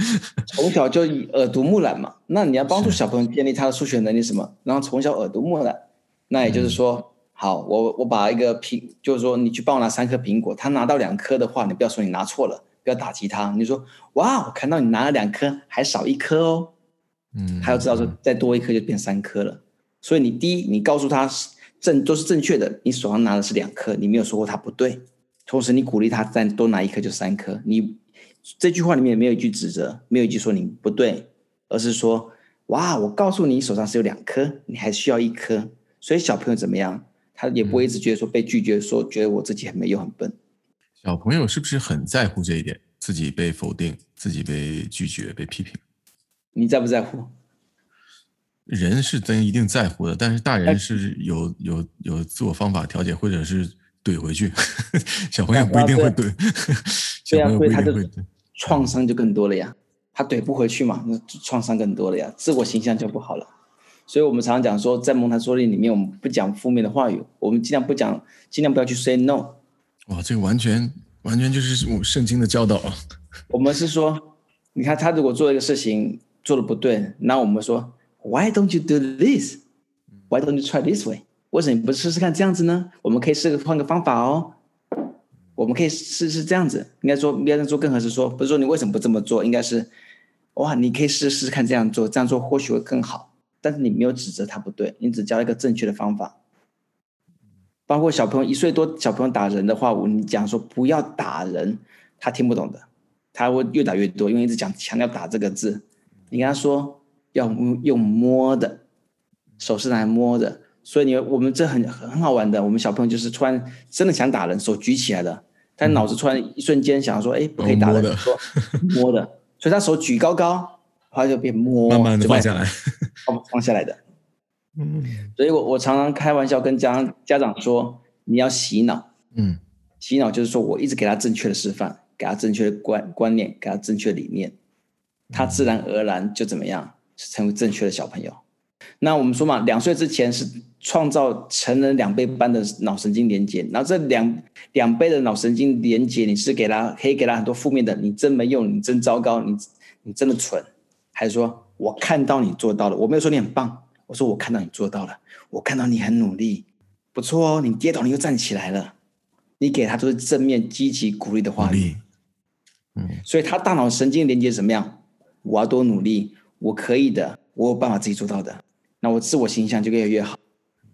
从小就耳濡目染嘛。那你要帮助小朋友建立他的数学能力什么？然后从小耳濡目染，那也就是说，嗯、好，我我把一个苹，就是说你去帮我拿三颗苹果，他拿到两颗的话，你不要说你拿错了，不要打击他，你说哇，我看到你拿了两颗，还少一颗哦，嗯，他要知道说再多一颗就变三颗了。所以你第一，你告诉他正都是正确的，你手上拿的是两颗，你没有说过他不对。同时，你鼓励他再多拿一颗就三颗。你这句话里面也没有一句指责，没有一句说你不对，而是说：哇，我告诉你手上是有两颗，你还需要一颗。所以小朋友怎么样，他也不会一直觉得说被拒绝，说觉得我自己很没用、很笨。小朋友是不是很在乎这一点？自己被否定，自己被拒绝、被批评？你在不在乎？人是真一定在乎的，但是大人是有有有自我方法调节，或者是。怼回去，小朋友不一定会怼。对啊，所以他的创伤就更多了呀。他怼不回去嘛，那创伤更多了呀，自我形象就不好了。所以我们常常讲说，在蒙台梭利里面，我们不讲负面的话语，我们尽量不讲，尽量不要去 say no。哇，这个完全完全就是我圣经的教导啊。我们是说，你看他如果做一个事情做的不对，那我们说，Why don't you do this？Why don't you try this way？为什么不试试看这样子呢？我们可以试个换个方法哦。我们可以试试这样子，应该说，应该说更合适说，不是说你为什么不这么做，应该是，哇，你可以试试看这样做，这样做或许会更好。但是你没有指责他不对，你只教一个正确的方法。包括小朋友一岁多，小朋友打人的话，我你讲说不要打人，他听不懂的，他会越打越多，因为一直讲强调打这个字。你跟他说要用摸的，手是来摸的。所以你我们这很很好玩的，我们小朋友就是突然真的想打人，手举起来了，但脑子突然一瞬间想说，哎，不可以打人，说摸的，所以他手举高高，后来就变摸，慢慢的放下来，放放下来的。嗯，所以我我常常开玩笑跟家家长说，你要洗脑，嗯，洗脑就是说我一直给他正确的示范，给他正确的观观念，给他正确的理念，他自然而然就怎么样，成为正确的小朋友。那我们说嘛，两岁之前是创造成人两倍般的脑神经连接，然后这两两倍的脑神经连接，你是给他可以给他很多负面的，你真没用，你真糟糕，你你真的蠢，还是说我看到你做到了，我没有说你很棒，我说我看到你做到了，我看到你很努力，不错哦，你跌倒你又站起来了，你给他都是正面积极鼓励的话语，嗯，所以他大脑神经连接怎么样？我要多努力，我可以的，我有办法自己做到的。那我自我形象就越来越好，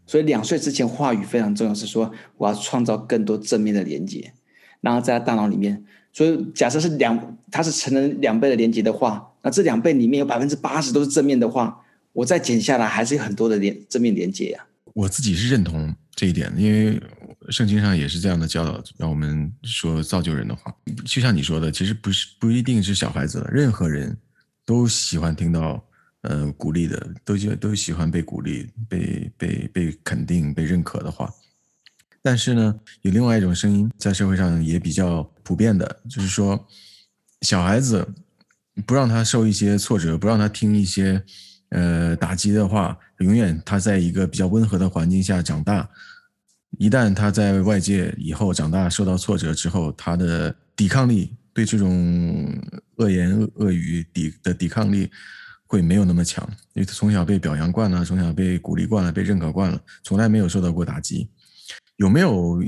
所以两岁之前话语非常重要，是说我要创造更多正面的连接，然后在他大脑里面。所以假设是两，他是成人两倍的连接的话，那这两倍里面有百分之八十都是正面的话，我再减下来还是有很多的连正面连接呀。我自己是认同这一点，因为圣经上也是这样的教导，让我们说造就人的话，就像你说的，其实不是不一定是小孩子了，任何人都喜欢听到。呃鼓励的，都喜都喜欢被鼓励、被被被肯定、被认可的话。但是呢，有另外一种声音在社会上也比较普遍的，就是说，小孩子不让他受一些挫折，不让他听一些呃打击的话，永远他在一个比较温和的环境下长大。一旦他在外界以后长大受到挫折之后，他的抵抗力对这种恶言恶语抵的抵抗力会没有那么强，因为他从小被表扬惯了，从小被鼓励惯了，被认可惯了，从来没有受到过打击。有没有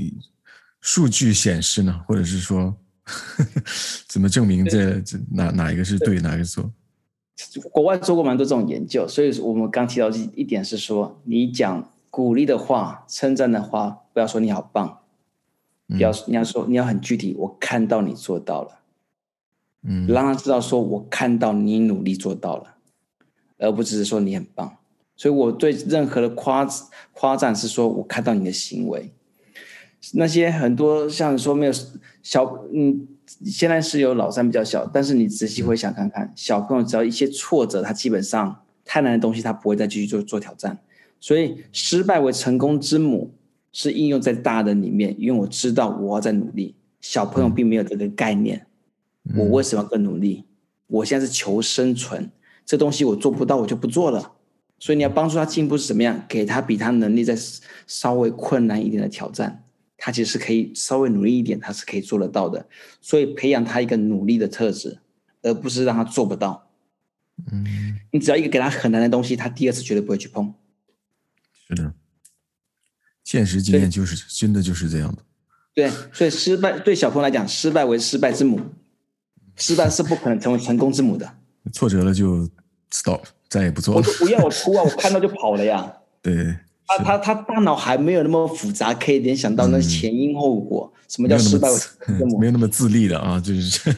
数据显示呢？或者是说，呵 呵怎么证明这这哪哪一个是对，哪一个是错？国外做过蛮多这种研究，所以我们刚提到一点是说，你讲鼓励的话、称赞的话，不要说你好棒，不要你要说你要很具体，我看到你做到了，嗯，让他知道说我看到你努力做到了，而不只是说你很棒。所以我对任何的夸夸赞是说我看到你的行为。那些很多像说没有小嗯，现在是有老三比较小，但是你仔细回想看看，小朋友只要一些挫折，他基本上太难的东西他不会再继续做做挑战。所以失败为成功之母是应用在大人里面，因为我知道我要在努力。小朋友并没有这个概念，我为什么要更努力？我现在是求生存，这东西我做不到，我就不做了。所以你要帮助他进步是怎么样？给他比他能力再稍微困难一点的挑战。他其实是可以稍微努力一点，他是可以做得到的。所以培养他一个努力的特质，而不是让他做不到。嗯，你只要一个给他很难的东西，他第二次绝对不会去碰。是的，现实经验就是真的就是这样的。对，所以失败对小朋友来讲，失败为失败之母，失败是不可能成为成功之母的。挫折了就 stop，再也不做了。我说不要我哭啊，我看到就跑了呀。对。他他他大脑还没有那么复杂，可以联想到那前因后果。嗯、什么叫失败？没有那么 自立的啊，就是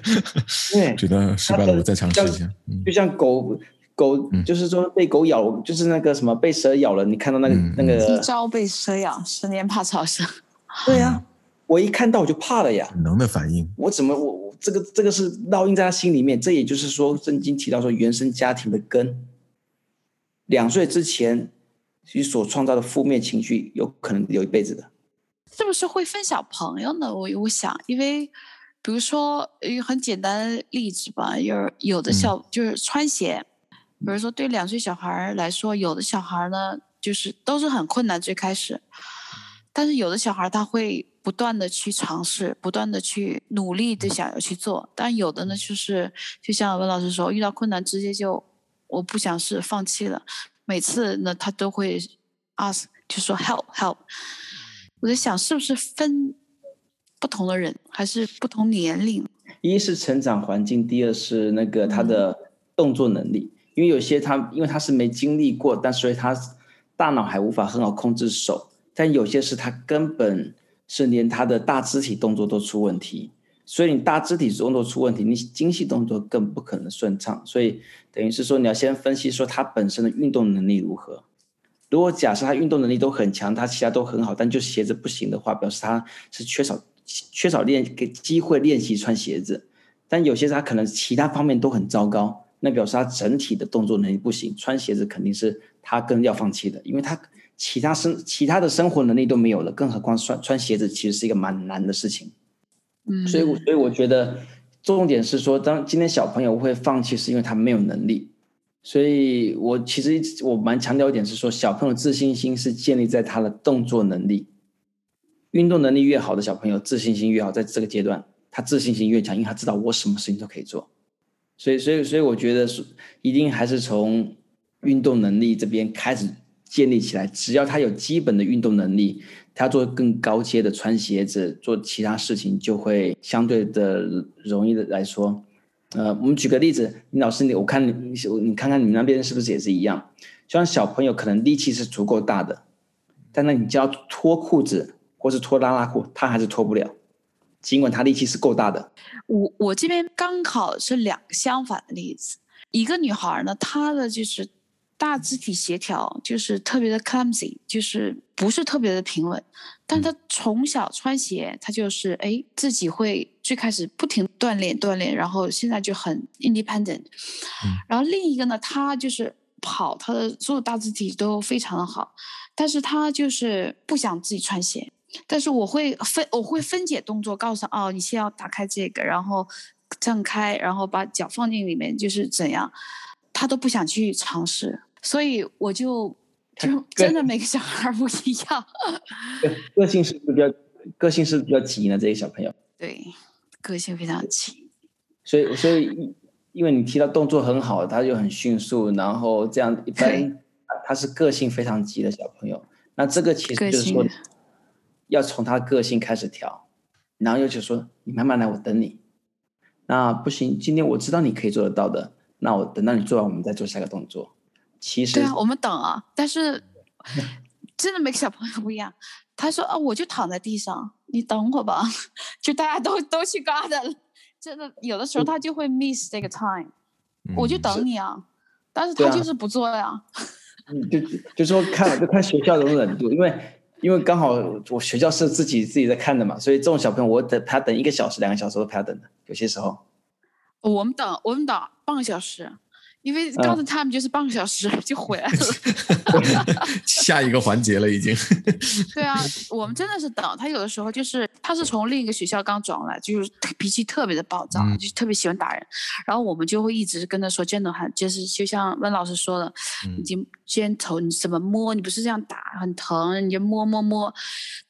对，觉得失败了，我再尝试一下。就像狗狗，就是说被狗咬，嗯、就是那个什么被蛇咬了，你看到那个、嗯、那个。一朝被蛇咬，十年怕草绳。对呀、啊，我一看到我就怕了呀。本能的反应。我怎么我我这个这个是烙印在他心里面？这也就是说，圣经提到说原生家庭的根，两岁之前。其所创造的负面情绪有可能有一辈子的，是不是会分小朋友呢？我我想，因为比如说一个很简单的例子吧，有有的小、嗯、就是穿鞋，比如说对两岁小孩来说，有的小孩呢就是都是很困难最开始，但是有的小孩他会不断的去尝试，不断的去努力的想要去做，但有的呢就是就像文老师说，遇到困难直接就我不想试，放弃了。每次呢，他都会 ask，就说 help help。我在想，是不是分不同的人，还是不同年龄？一是成长环境，第二是那个他的动作能力。因为有些他，因为他是没经历过，但所以他大脑还无法很好控制手。但有些是他根本是连他的大肢体动作都出问题。所以你大肢体动作出问题，你精细动作更不可能顺畅。所以等于是说，你要先分析说他本身的运动能力如何。如果假设他运动能力都很强，他其他都很好，但就鞋子不行的话，表示他是缺少缺少练给机会练习穿鞋子。但有些他可能其他方面都很糟糕，那表示他整体的动作能力不行，穿鞋子肯定是他更要放弃的，因为他其他生其他的生活能力都没有了，更何况穿穿鞋子其实是一个蛮难的事情。嗯所以我，所以我觉得重点是说，当今天小朋友会放弃，是因为他没有能力。所以我其实我蛮强调一点是说，小朋友自信心是建立在他的动作能力，运动能力越好的小朋友，自信心越好。在这个阶段，他自信心越强，因为他知道我什么事情都可以做。所以，所以，所以我觉得是一定还是从运动能力这边开始建立起来。只要他有基本的运动能力。他做更高阶的穿鞋子，做其他事情就会相对的容易的来说。呃，我们举个例子，你老师，你我看你你看看你们那边是不是也是一样？像小朋友可能力气是足够大的，但那你就要脱裤子或是脱拉拉裤，他还是脱不了，尽管他力气是够大的。我我这边刚好是两个相反的例子，一个女孩呢，她的就是。大肢体协调就是特别的 clumsy，就是不是特别的平稳。但他从小穿鞋，他就是哎自己会最开始不停锻炼锻炼，然后现在就很 independent。然后另一个呢，他就是跑，他的所有大肢体都非常的好，但是他就是不想自己穿鞋。但是我会分我会分解动作，告诉他哦，你先要打开这个，然后挣开，然后把脚放进里面，就是怎样，他都不想去尝试，所以我就 就真的每个小孩不一样，个性是比较个性是比较急的这些小朋友，对，个性非常急，所以所以因为你提到动作很好，他就很迅速，然后这样一般他是个性非常急的小朋友，那这个其实就是说。要从他个性开始调，然后又就说你慢慢来，我等你。那不行，今天我知道你可以做得到的，那我等到你做完，我们再做下个动作。其实对啊，我们等啊，但是 真的每个小朋友不一样。他说啊，我就躺在地上，你等会吧。就大家都都去 garden，真的有的时候他就会 miss 这个 time，嗯，我就等你啊。但是他就是不做呀。嗯，就就说看就看学校的容忍度，因为。因为刚好我学校是自己自己在看的嘛，所以这种小朋友我等他等一个小时、两个小时都陪他等的，有些时候。我们等我们等半个小时，因为 garden time 就是半个小时就回来了。下一个环节了已经。对啊，我们真的是等他，有的时候就是他是从另一个学校刚转过来，就是脾气特别的暴躁，嗯、就特别喜欢打人，然后我们就会一直跟他说 gentle hand，就是就像温老师说的，已经 gentle，你怎么摸？你不是这样打，很疼，你就摸摸摸。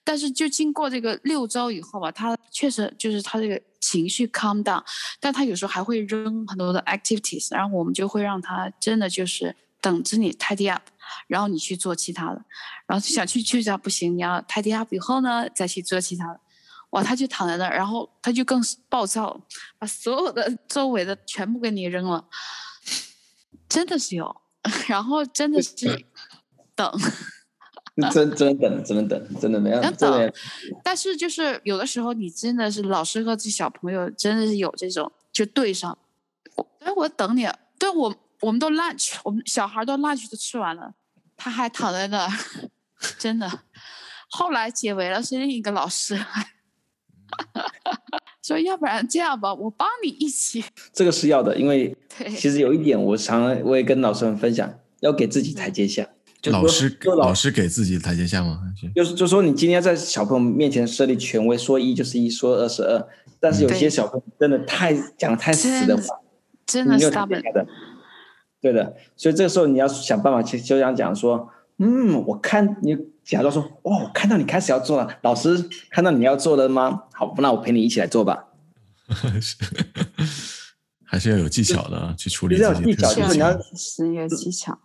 但是就经过这个六周以后吧，他确实就是他这个情绪 calm down，但他有时候还会扔很多的 activities，然后我们就会让他真的就是等着你 tidy up。然后你去做其他的，然后想去去下不行，你要 tidy up 以后呢，再去做其他的。哇，他就躺在那儿，然后他就更暴躁，把所有的周围的全部给你扔了，真的是有，然后真的是等，真真的等，真的等，真的没有等。但是就是有的时候，你真的是老师和这小朋友真的是有这种就对上，哎，我等你，对我。我们都 lunch，我们小孩都 lunch 都吃完了，他还躺在那儿，真的。后来解围了，是另一个老师，说要不然这样吧，我帮你一起。这个是要的，因为其实有一点，我常常我也跟老师们分享，要给自己台阶下。老师老师给自己台阶下吗？就是就是说，你今天在小朋友面前设立权威，说一就是一，说二是二，但是有些小朋友真的太讲太死的话，真的是他们。对的，所以这个时候你要想办法去，就想讲说，嗯，我看你假装说，哦，我看到你开始要做了，老师看到你要做了吗？好，那我陪你一起来做吧。还是要有技巧的去处理。是要有技巧，就是你要是有技巧。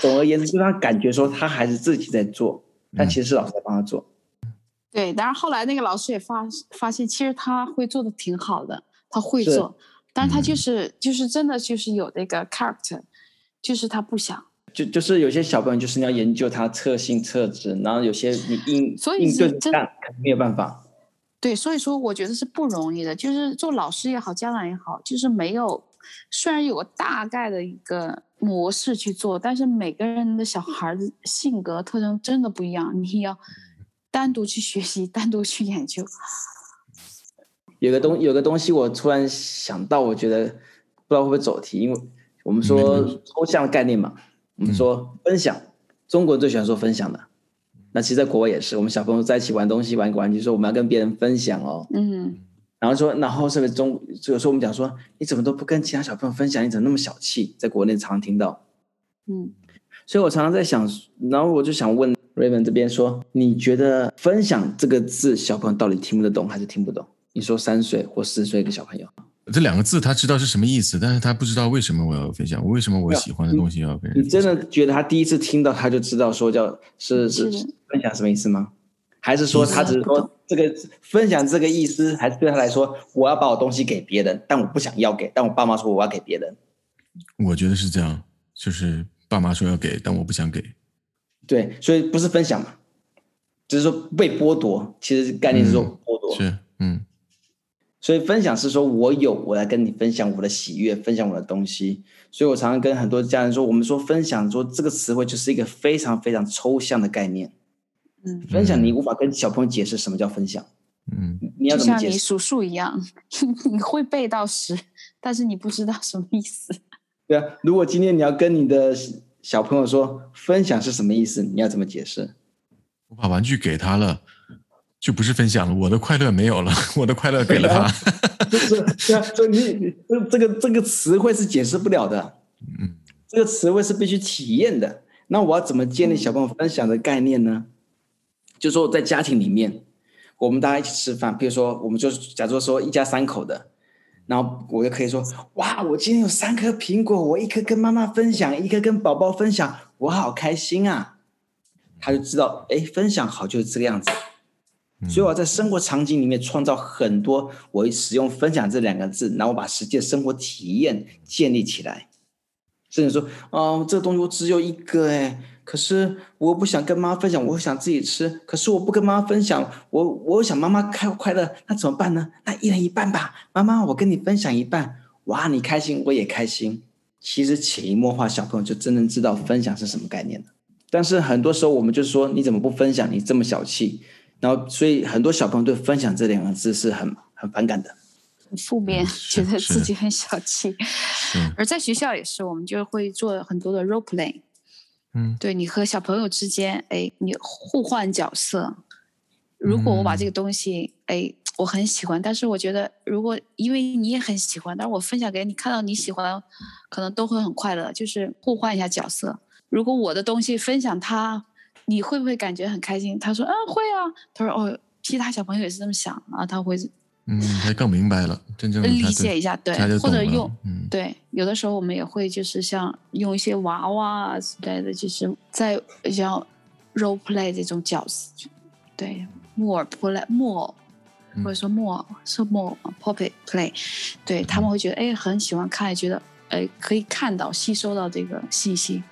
总而言之，就让他感觉说他还是自己在做，但其实是老师在帮他做。对，但是后来那个老师也发发现，其实他会做的挺好的，他会做，但是他就是、嗯、就是真的就是有那个 character。就是他不想，就就是有些小朋友，就是你要研究他特性特质，然后有些你应所以应对真没有办法。对，所以说我觉得是不容易的。就是做老师也好，家长也好，就是没有，虽然有个大概的一个模式去做，但是每个人的小孩的性格特征真的不一样，你要单独去学习，单独去研究。有个东有个东西，我突然想到，我觉得不知道会不会走题，因为。我们说抽象的概念嘛，我们说分享，中国人最喜欢说分享的。那其实，在国外也是，我们小朋友在一起玩东西，玩玩具，说我们要跟别人分享哦。嗯。然后说，然后是不是中，有时候我们讲说，你怎么都不跟其他小朋友分享？你怎么那么小气？在国内常常听到。嗯。所以我常常在想，然后我就想问 Raymond 这边说，你觉得分享这个字，小朋友到底听不得懂还是听不懂？你说三岁或四岁一个小朋友。这两个字他知道是什么意思，但是他不知道为什么我要分享，为什么我喜欢的东西要分享。你真的觉得他第一次听到他就知道说叫是是分享什么意思吗？还是说他只是说这个分享这个意思，还是对他来说我要把我东西给别人，但我不想要给，但我爸妈说我要给别人。我觉得是这样，就是爸妈说要给，但我不想给。对，所以不是分享嘛，只是说被剥夺。其实概念是说剥夺。嗯，是，嗯。所以分享是说，我有，我来跟你分享我的喜悦，分享我的东西。所以我常常跟很多家人说，我们说分享，说这个词汇就是一个非常非常抽象的概念。嗯，分享你无法跟小朋友解释什么叫分享。嗯，你要怎么解释？就像你数数一样，你会背到十，但是你不知道什么意思。对啊，如果今天你要跟你的小朋友说分享是什么意思？你要怎么解释？我把玩具给他了，就不是分享了。我的快乐没有了，我的快乐给了他。就是这这你这这个这个词汇是解释不了的。嗯，这个词汇是必须体验的。那我要怎么建立小朋友分享的概念呢？就是说在家庭里面，我们大家一起吃饭，比如说我们就假如说一家三口的。然后我就可以说，哇，我今天有三颗苹果，我一颗跟妈妈分享，一颗跟宝宝分享，我好开心啊！他就知道，哎，分享好就是这个样子。所以我在生活场景里面创造很多，我使用“分享”这两个字，然后我把实际的生活体验建立起来。甚至说，哦，这个东西我只有一个，哎。可是我不想跟妈妈分享，我想自己吃。可是我不跟妈妈分享，我我想妈妈开快乐，那怎么办呢？那一人一半吧。妈妈，我跟你分享一半，哇，你开心，我也开心。其实潜移默化，小朋友就真正知道分享是什么概念了。但是很多时候我们就说，你怎么不分享？你这么小气。然后，所以很多小朋友对“分享”这两个字是很很反感的，很负面，觉得自己很小气。而在学校也是，我们就会做很多的 role play。嗯，对，你和小朋友之间，哎，你互换角色。如果我把这个东西，哎，我很喜欢，但是我觉得，如果因为你也很喜欢，但是我分享给你，看到你喜欢，可能都会很快乐。就是互换一下角色。如果我的东西分享他，你会不会感觉很开心？他说，嗯，会啊。他说，哦，其他小朋友也是这么想啊，他会。嗯，他更明白了，真正理解一下，对，或者用，嗯，对，有的时候我们也会就是像用一些娃娃啊之类的，就是在像 role play 这种角色，对，木偶 play 木偶，或者说木偶是木偶 puppet play，对，他们会觉得哎很喜欢看，觉得哎可以看到吸收到这个信息。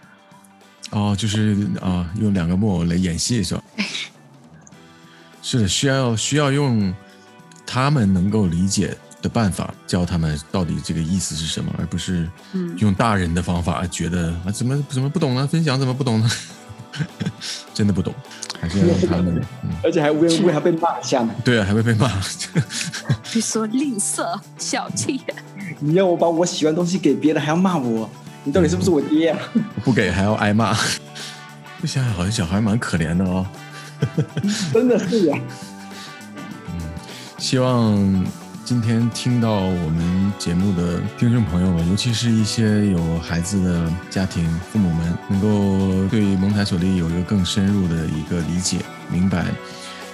哦，就是啊，用两个木偶来演戏是吧？是的，需要需要用。他们能够理解的办法，教他们到底这个意思是什么，而不是用大人的方法，觉得啊怎么怎么不懂呢？分享怎么不懂呢？真的不懂，还是要让他们，嗯、而且还无缘无故还被骂一下呢。对啊，还会被骂。你说吝啬、小气，你要我把我喜欢的东西给别人，还要骂我，你到底是不是我爹啊？不给还要挨骂，这想想好像小孩蛮可怜的哦。真的是呀。希望今天听到我们节目的听众朋友们，尤其是一些有孩子的家庭父母们，能够对蒙台梭利有一个更深入的一个理解、明白，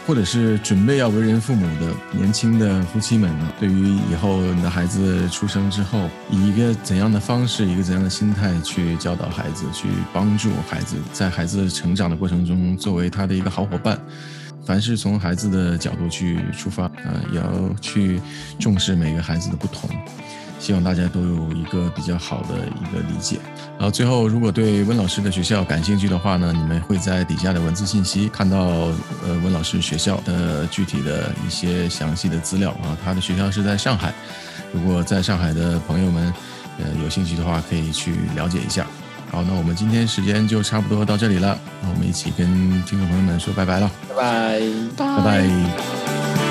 或者是准备要为人父母的年轻的夫妻们呢，对于以后你的孩子出生之后，以一个怎样的方式、一个怎样的心态去教导孩子，去帮助孩子，在孩子成长的过程中，作为他的一个好伙伴。凡是从孩子的角度去出发，啊，也要去重视每个孩子的不同，希望大家都有一个比较好的一个理解。然后最后，如果对温老师的学校感兴趣的话呢，你们会在底下的文字信息看到，呃，温老师学校的具体的一些详细的资料啊。他的学校是在上海，如果在上海的朋友们，呃，有兴趣的话，可以去了解一下。好，那我们今天时间就差不多到这里了，那我们一起跟听众朋友们说拜拜了，拜拜，拜拜。